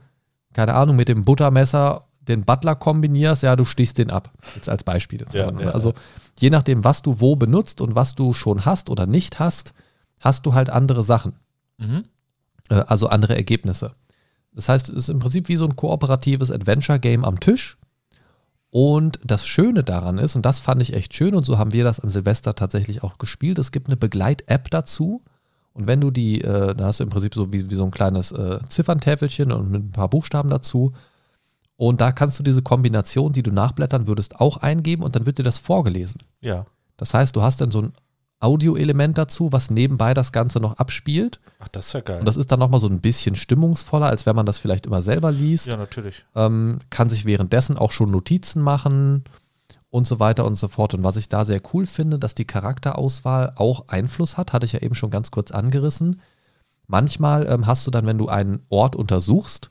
keine Ahnung, mit dem Buttermesser den Butler kombinierst, ja, du stichst den ab. Jetzt als Beispiel. Jetzt Ja, aber, ja, also je nachdem, was du wo benutzt und was du schon hast oder nicht hast, hast du halt andere Sachen. Mhm. Äh, also andere Ergebnisse. Das heißt, es ist im Prinzip wie so ein kooperatives Adventure-Game am Tisch. Und das Schöne daran ist, und das fand ich echt schön, und so haben wir das an Silvester tatsächlich auch gespielt, es gibt eine Begleit-App dazu. Und wenn du die, äh, da hast du im Prinzip so wie, wie so ein kleines äh, Zifferntäfelchen und mit ein paar Buchstaben dazu. Und da kannst du diese Kombination, die du nachblättern würdest, auch eingeben und dann wird dir das vorgelesen. Ja. Das heißt, du hast dann so ein Audioelement dazu, was nebenbei das Ganze noch abspielt. Ach, das ist ja geil. Und das ist dann nochmal so ein bisschen stimmungsvoller, als wenn man das vielleicht immer selber liest. ja, natürlich. Ähm, kann sich währenddessen auch schon Notizen machen und so weiter und so fort. Und was ich da sehr cool finde, dass die Charakterauswahl auch Einfluss hat, hatte ich ja eben schon ganz kurz angerissen. Manchmal ähm, hast du dann, wenn du einen Ort untersuchst,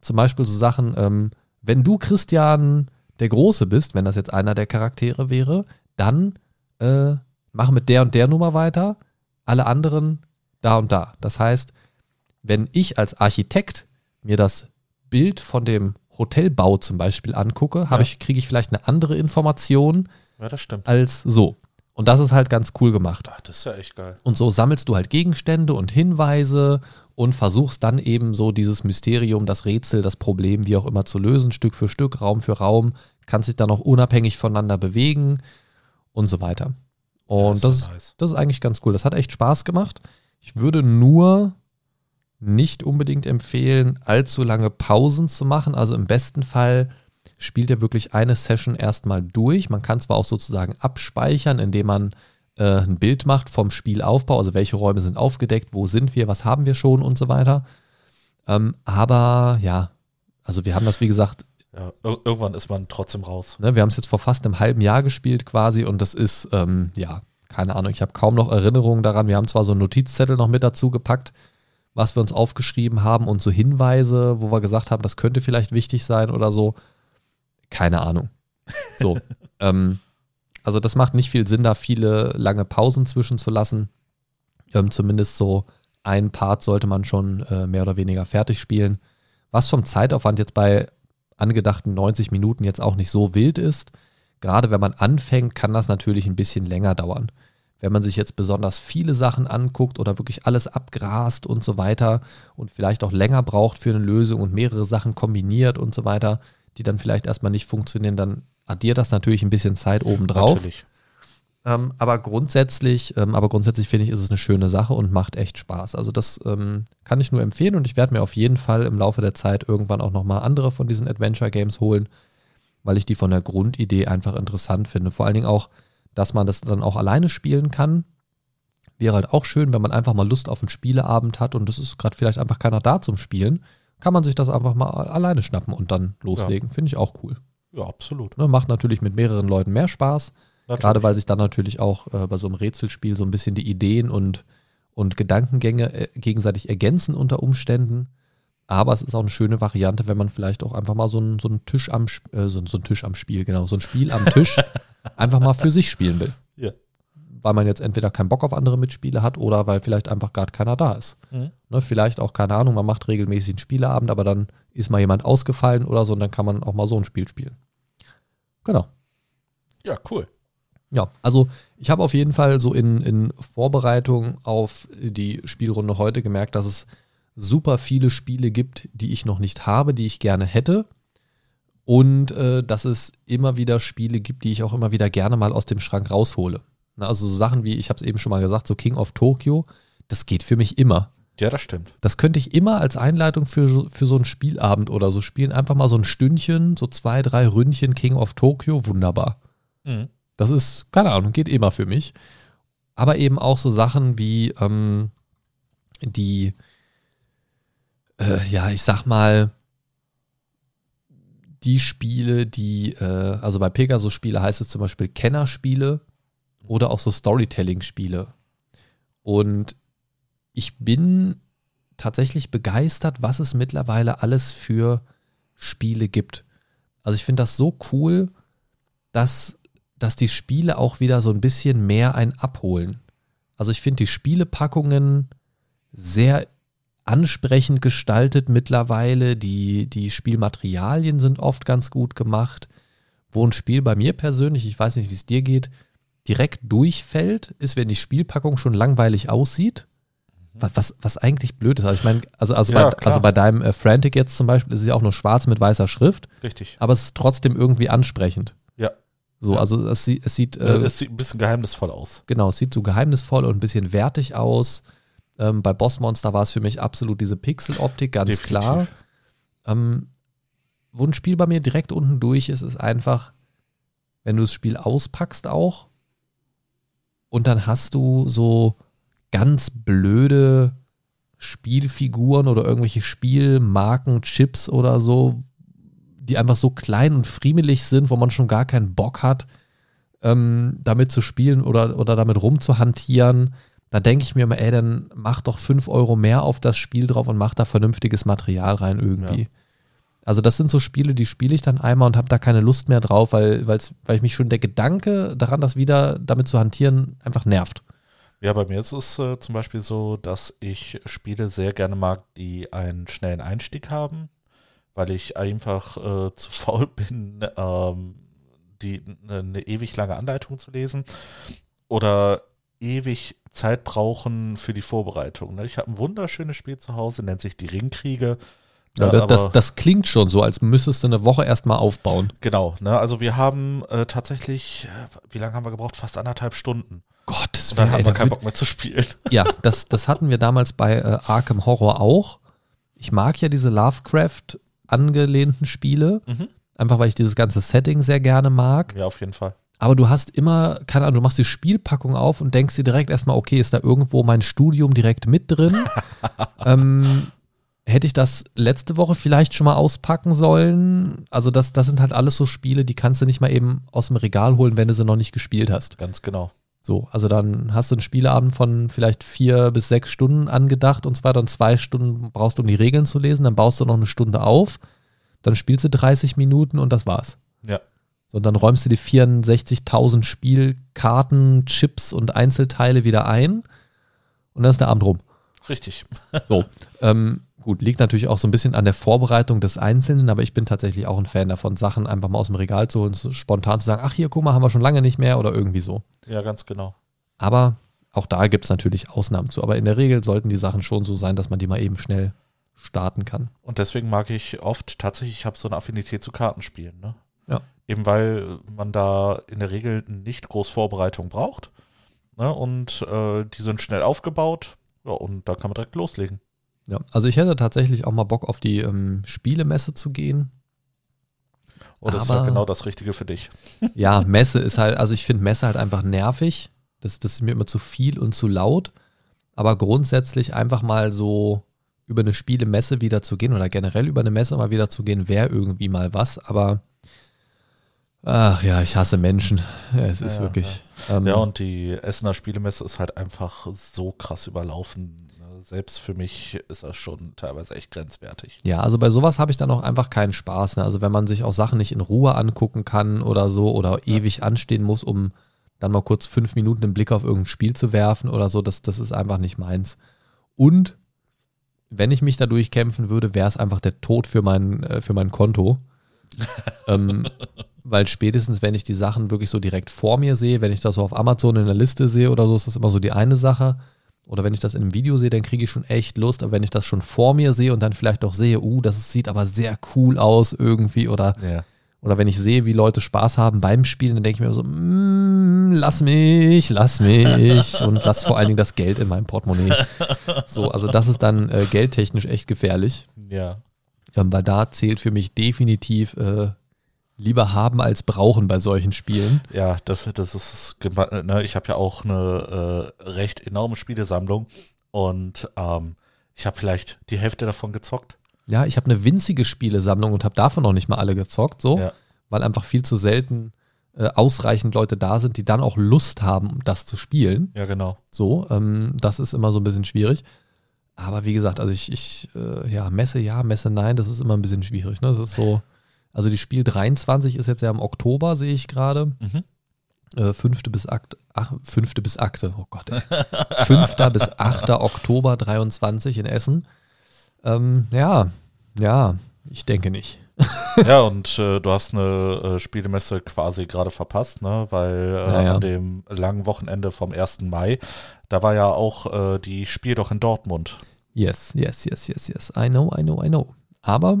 zum Beispiel so Sachen, ähm, wenn du Christian der Große bist, wenn das jetzt einer der Charaktere wäre, dann äh, mach mit der und der Nummer weiter, alle anderen da und da. Das heißt, wenn ich als Architekt mir das Bild von dem Hotelbau zum Beispiel angucke, habe Ja. ich, kriege ich vielleicht eine andere Information Ja, das stimmt. als so. Und das ist halt ganz cool gemacht. Ach, das ist ja echt geil. Und so sammelst du halt Gegenstände und Hinweise und versuchst dann eben so dieses Mysterium, das Rätsel, das Problem, wie auch immer zu lösen, Stück für Stück, Raum für Raum, kannst dich dann auch unabhängig voneinander bewegen und so weiter. Und ja, das, ist nice. das ist eigentlich ganz cool. Das hat echt Spaß gemacht. Ich würde nur nicht unbedingt empfehlen, allzu lange Pausen zu machen. Also im besten Fall spielt er wirklich eine Session erstmal durch. Man kann zwar auch sozusagen abspeichern, indem man äh, ein Bild macht vom Spielaufbau, also welche Räume sind aufgedeckt, wo sind wir, was haben wir schon und so weiter. Ähm, aber ja, also wir haben das, wie gesagt, Ja, ir irgendwann ist man trotzdem raus. Ne, wir haben es jetzt vor fast einem halben Jahr gespielt quasi und das ist, ähm, ja, keine Ahnung, ich habe kaum noch Erinnerungen daran. Wir haben zwar so einen Notizzettel noch mit dazu gepackt, was wir uns aufgeschrieben haben und so Hinweise, wo wir gesagt haben, das könnte vielleicht wichtig sein oder so. Keine Ahnung. So. <laughs> ähm, also das macht nicht viel Sinn, da viele lange Pausen zwischenzulassen. Ähm, zumindest so ein Part sollte man schon äh, mehr oder weniger fertig spielen. Was vom Zeitaufwand jetzt bei angedachten 90 Minuten jetzt auch nicht so wild ist. Gerade wenn man anfängt, kann das natürlich ein bisschen länger dauern. Wenn man sich jetzt besonders viele Sachen anguckt oder wirklich alles abgrast und so weiter und vielleicht auch länger braucht für eine Lösung und mehrere Sachen kombiniert und so weiter, die dann vielleicht erstmal nicht funktionieren, dann addiert das natürlich ein bisschen Zeit obendrauf. Natürlich. Ähm, aber grundsätzlich, ähm, aber grundsätzlich finde ich, ist es eine schöne Sache und macht echt Spaß. Also das ähm, kann ich nur empfehlen und ich werde mir auf jeden Fall im Laufe der Zeit irgendwann auch nochmal andere von diesen Adventure Games holen, weil ich die von der Grundidee einfach interessant finde. Vor allen Dingen auch, dass man das dann auch alleine spielen kann. Wäre halt auch schön, wenn man einfach mal Lust auf einen Spieleabend hat und es ist gerade vielleicht einfach keiner da zum Spielen, kann man sich das einfach mal alleine schnappen und dann loslegen. Finde ich auch cool. Ja, absolut. Ne, macht natürlich mit mehreren Leuten mehr Spaß. Natürlich. Gerade weil sich dann natürlich auch äh, bei so einem Rätselspiel so ein bisschen die Ideen und, und Gedankengänge äh, gegenseitig ergänzen unter Umständen. Aber es ist auch eine schöne Variante, wenn man vielleicht auch einfach mal so einen, so einen Tisch am äh, so, so einen Tisch am Spiel, genau, so ein Spiel am Tisch <laughs> einfach mal für sich spielen will. Ja. Weil man jetzt entweder keinen Bock auf andere Mitspiele hat oder weil vielleicht einfach gerade keiner da ist. Mhm. Ne, vielleicht auch, keine Ahnung, man macht regelmäßig einen Spieleabend, aber dann ist mal jemand ausgefallen oder so und dann kann man auch mal so ein Spiel spielen. Genau. Ja, cool. Ja, also ich habe auf jeden Fall so in, in Vorbereitung auf die Spielrunde heute gemerkt, dass es super viele Spiele gibt, die ich noch nicht habe, die ich gerne hätte. Und äh, dass es immer wieder Spiele gibt, die ich auch immer wieder gerne mal aus dem Schrank raushole. Na, also so Sachen wie, ich habe es eben schon mal gesagt, so King of Tokyo, das geht für mich immer. Ja, das stimmt. Das könnte ich immer als Einleitung für, so- für so einen Spielabend oder so spielen. Einfach mal so ein Stündchen, so zwei, drei Ründchen King of Tokyo, wunderbar. Mhm. Das ist, keine Ahnung, geht immer für mich. Aber eben auch so Sachen wie ähm, die, äh, ja, ich sag mal, die Spiele, die, äh, also bei Pegasus-Spiele heißt es zum Beispiel Kennerspiele. oder auch so Storytelling-Spiele. Und ich bin tatsächlich begeistert, was es mittlerweile alles für Spiele gibt. Also ich finde das so cool, dass, dass die Spiele auch wieder so ein bisschen mehr ein abholen. Also ich finde die Spielepackungen sehr ansprechend gestaltet mittlerweile. Die, die Spielmaterialien sind oft ganz gut gemacht. Wo ein Spiel bei mir persönlich, ich weiß nicht, wie es dir geht, direkt durchfällt, ist, wenn die Spielpackung schon langweilig aussieht. Mhm. Was, was, was eigentlich blöd ist. Also ich meine, also, also, Ja, bei, also bei deinem äh, Frantic jetzt zum Beispiel ist es ja auch nur schwarz mit weißer Schrift, Richtig. aber es ist trotzdem irgendwie ansprechend. Ja. So, Ja. also es, sieht- es sieht, Äh, äh, es sieht ein bisschen geheimnisvoll aus. genau, es sieht so geheimnisvoll und ein bisschen wertig aus. Ähm, bei Bossmonster war es für mich absolut diese Pixeloptik, ganz Definitiv. klar. Ähm, wo ein Spiel bei mir direkt unten durch ist, ist einfach, wenn du das Spiel auspackst auch und dann hast du so ganz blöde Spielfiguren oder irgendwelche Spielmarken, Chips oder so, die einfach so klein und friemelig sind, wo man schon gar keinen Bock hat, ähm, damit zu spielen oder, oder damit rumzuhantieren. Da denke ich mir immer, ey, dann mach doch 5 Euro mehr auf das Spiel drauf und mach da vernünftiges Material rein irgendwie. Ja. Also das sind so Spiele, die spiele ich dann einmal und habe da keine Lust mehr drauf, weil, weil's, weil ich mich schon der Gedanke daran, das wieder damit zu hantieren, einfach nervt. Ja, bei mir ist es äh, zum Beispiel so, dass ich Spiele sehr gerne mag, die einen schnellen Einstieg haben, weil ich einfach äh, <laughs> zu faul bin, ähm, die eine ne ewig lange Anleitung zu lesen oder ewig Zeit brauchen für die Vorbereitung. Ne? Ich habe ein wunderschönes Spiel zu Hause, nennt sich die Ringkriege. Ja, Ne, das, das, das klingt schon so, als müsstest du eine Woche erstmal aufbauen. Genau, ne? also wir haben äh, tatsächlich, äh, wie lange haben wir gebraucht? Fast anderthalb Stunden. Gottes Und dann haben ey, wir keinen Bock mehr zu spielen. <laughs> Ja, das, das hatten wir damals bei äh, Arkham Horror auch. Ich mag ja diese Lovecraft angelehnten Spiele, Mhm. einfach weil ich dieses ganze Setting sehr gerne mag. Ja, auf jeden Fall. Aber du hast immer, keine Ahnung, du machst die Spielpackung auf und denkst dir direkt erstmal, okay, ist da irgendwo mein Studium direkt mit drin? <laughs> ähm, hätte ich das letzte Woche vielleicht schon mal auspacken sollen? Also das, das sind halt alles so Spiele, die kannst du nicht mal eben aus dem Regal holen, wenn du sie noch nicht gespielt hast. Ganz genau. So, also dann hast du einen Spieleabend von vielleicht vier bis sechs Stunden angedacht und zwar dann zwei Stunden brauchst du, um die Regeln zu lesen, dann baust du noch eine Stunde auf, dann spielst du 30 Minuten und das war's. Ja. So, und dann räumst du die 64.000 Spielkarten, Chips und Einzelteile wieder ein und dann ist der Abend rum. Richtig. So, <laughs> ähm, gut, liegt natürlich auch so ein bisschen an der Vorbereitung des Einzelnen, aber ich bin tatsächlich auch ein Fan davon, Sachen einfach mal aus dem Regal zu holen, spontan zu sagen, ach hier, guck mal, haben wir schon lange nicht mehr oder irgendwie so. Ja, ganz genau. Aber auch da gibt es natürlich Ausnahmen zu. Aber in der Regel sollten die Sachen schon so sein, dass man die mal eben schnell starten kann. Und deswegen mag ich oft tatsächlich, ich habe so eine Affinität zu Kartenspielen. Ne? Ja. Eben weil man da in der Regel nicht groß Vorbereitung braucht. Ne? Und äh, die sind schnell aufgebaut. Ja, und da kann man direkt loslegen. Ja, also ich hätte tatsächlich auch mal Bock auf die ähm, Spielemesse zu gehen. Und das ist Aber- ja genau das Richtige für dich. <laughs> Ja, Messe ist halt, also ich finde Messe halt einfach nervig. Das, das ist mir immer zu viel und zu laut. Aber grundsätzlich einfach mal so über eine Spielemesse wieder zu gehen oder generell über eine Messe mal wieder zu gehen, wäre irgendwie mal was. Aber ach ja, ich hasse Menschen. Ja, es ist Ja, wirklich. Ähm, Ja, und die Essener Spielemesse ist halt einfach so krass überlaufen. Selbst für mich ist das schon teilweise echt grenzwertig. Ja, also bei sowas habe ich dann auch einfach keinen Spaß. Ne? Also wenn man sich auch Sachen nicht in Ruhe angucken kann oder so oder ewig anstehen muss, um dann mal kurz fünf Minuten den Blick auf irgendein Spiel zu werfen oder so, das, das ist einfach nicht meins. Und wenn ich mich da durchkämpfen würde, wäre es einfach der Tod für mein, äh, für mein Konto. <laughs> ähm, weil spätestens, wenn ich die Sachen wirklich so direkt vor mir sehe, wenn ich das so auf Amazon in der Liste sehe oder so, ist das immer so die eine Sache. Oder wenn ich das in einem Video sehe, dann kriege ich schon echt Lust. Aber wenn ich das schon vor mir sehe und dann vielleicht auch sehe, uh, das sieht aber sehr cool aus irgendwie. Oder, Ja. oder wenn ich sehe, wie Leute Spaß haben beim Spielen, dann denke ich mir so, mm, lass mich, lass mich <laughs> und lass vor allen Dingen das Geld in meinem Portemonnaie. So, also das ist dann äh, geldtechnisch echt gefährlich. Ja. Ähm, weil da zählt für mich definitiv äh, lieber haben als brauchen bei solchen Spielen. Ja, das, das ist, ne, ich habe ja auch eine äh, recht enorme Spielesammlung und ähm, ich habe vielleicht die Hälfte davon gezockt. Ja, ich habe eine winzige Spielesammlung und habe davon noch nicht mal alle gezockt, so, Ja. weil einfach viel zu selten äh, ausreichend Leute da sind, die dann auch Lust haben, das zu spielen. Ja, genau. So, ähm, das ist immer so ein bisschen schwierig. Aber wie gesagt, also ich, ich äh, ja, Messe ja, Messe nein, das ist immer ein bisschen schwierig. Ne? Das ist so, also die Spiel 23 ist jetzt ja im Oktober, sehe ich gerade. Mhm. Äh, fünfte bis Akte, ach, fünfte bis Akte, oh Gott. Ey. Fünfter bis 8. Oktober 23 in Essen. Ähm, ja, ja, ich denke nicht. ja, und äh, du hast eine äh, Spielemesse quasi gerade verpasst, ne? weil äh, Ja, ja. an dem langen Wochenende vom 1. Mai, da war ja auch äh, die Spiel doch in Dortmund. Yes, yes, yes, yes, yes. I know, I know, I know. Aber,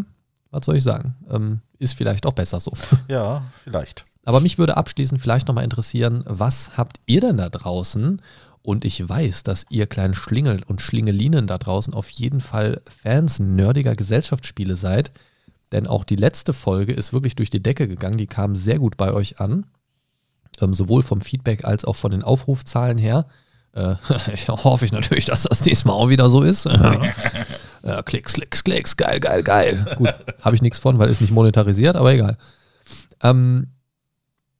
was soll ich sagen? Ähm, ist vielleicht auch besser so. <laughs> Ja, vielleicht. Aber mich würde abschließend vielleicht nochmal interessieren, was habt ihr denn da draußen? Und ich weiß, dass ihr kleinen Schlingel und Schlingelinen da draußen auf jeden Fall Fans nerdiger Gesellschaftsspiele seid. Denn auch die letzte Folge ist wirklich durch die Decke gegangen. Die kam sehr gut bei euch an. Ähm, sowohl vom Feedback als auch von den Aufrufzahlen her. Äh, <laughs> ich hoffe ich natürlich, dass das diesmal auch wieder so ist. <laughs> ja, Klicks, Klicks, Klicks, geil, geil, geil. <laughs> Gut, habe ich nichts von, weil ist nicht monetarisiert, aber egal. Ähm,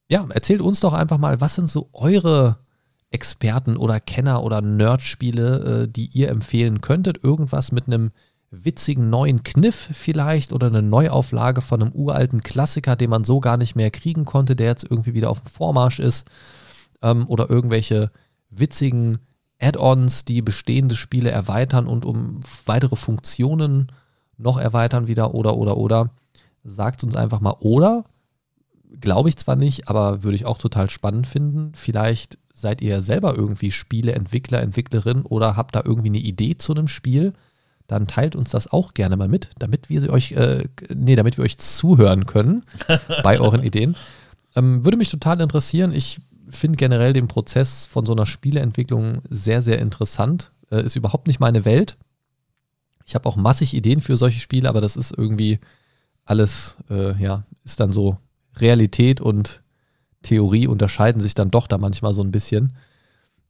ja, erzählt uns doch einfach mal, was sind so eure Experten oder Kenner oder Nerdspiele, äh, die ihr empfehlen könntet? Irgendwas mit einem witzigen neuen Kniff vielleicht oder eine Neuauflage von einem uralten Klassiker, den man so gar nicht mehr kriegen konnte, der jetzt irgendwie wieder auf dem Vormarsch ist. Ähm, oder irgendwelche witzigen Add-ons, die bestehende Spiele erweitern und um weitere Funktionen noch erweitern wieder oder oder oder. Sagt uns einfach mal oder glaube ich zwar nicht, aber würde ich auch total spannend finden. Vielleicht seid ihr selber irgendwie Spieleentwickler, Entwicklerin oder habt da irgendwie eine Idee zu einem Spiel. Dann teilt uns das auch gerne mal mit, damit wir sie euch, äh, nee, damit wir euch zuhören können <laughs> bei euren Ideen. Ähm, würde mich total interessieren. Ich finde generell den Prozess von so einer Spieleentwicklung sehr, sehr interessant. Äh, ist überhaupt nicht meine Welt. Ich habe auch massig Ideen für solche Spiele, aber das ist irgendwie alles, äh, ja, ist dann so Realität und Theorie unterscheiden sich dann doch da manchmal so ein bisschen.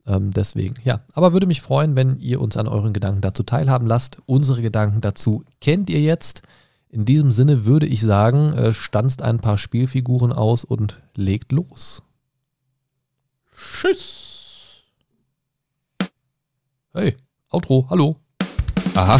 Ähm, deswegen, ja. Aber würde mich freuen, wenn ihr uns an euren Gedanken dazu teilhaben lasst. Unsere Gedanken dazu kennt ihr jetzt. In diesem Sinne würde ich sagen, äh, stanzt ein paar Spielfiguren aus und legt los. Tschüss. Hey, Outro, hallo. Aha.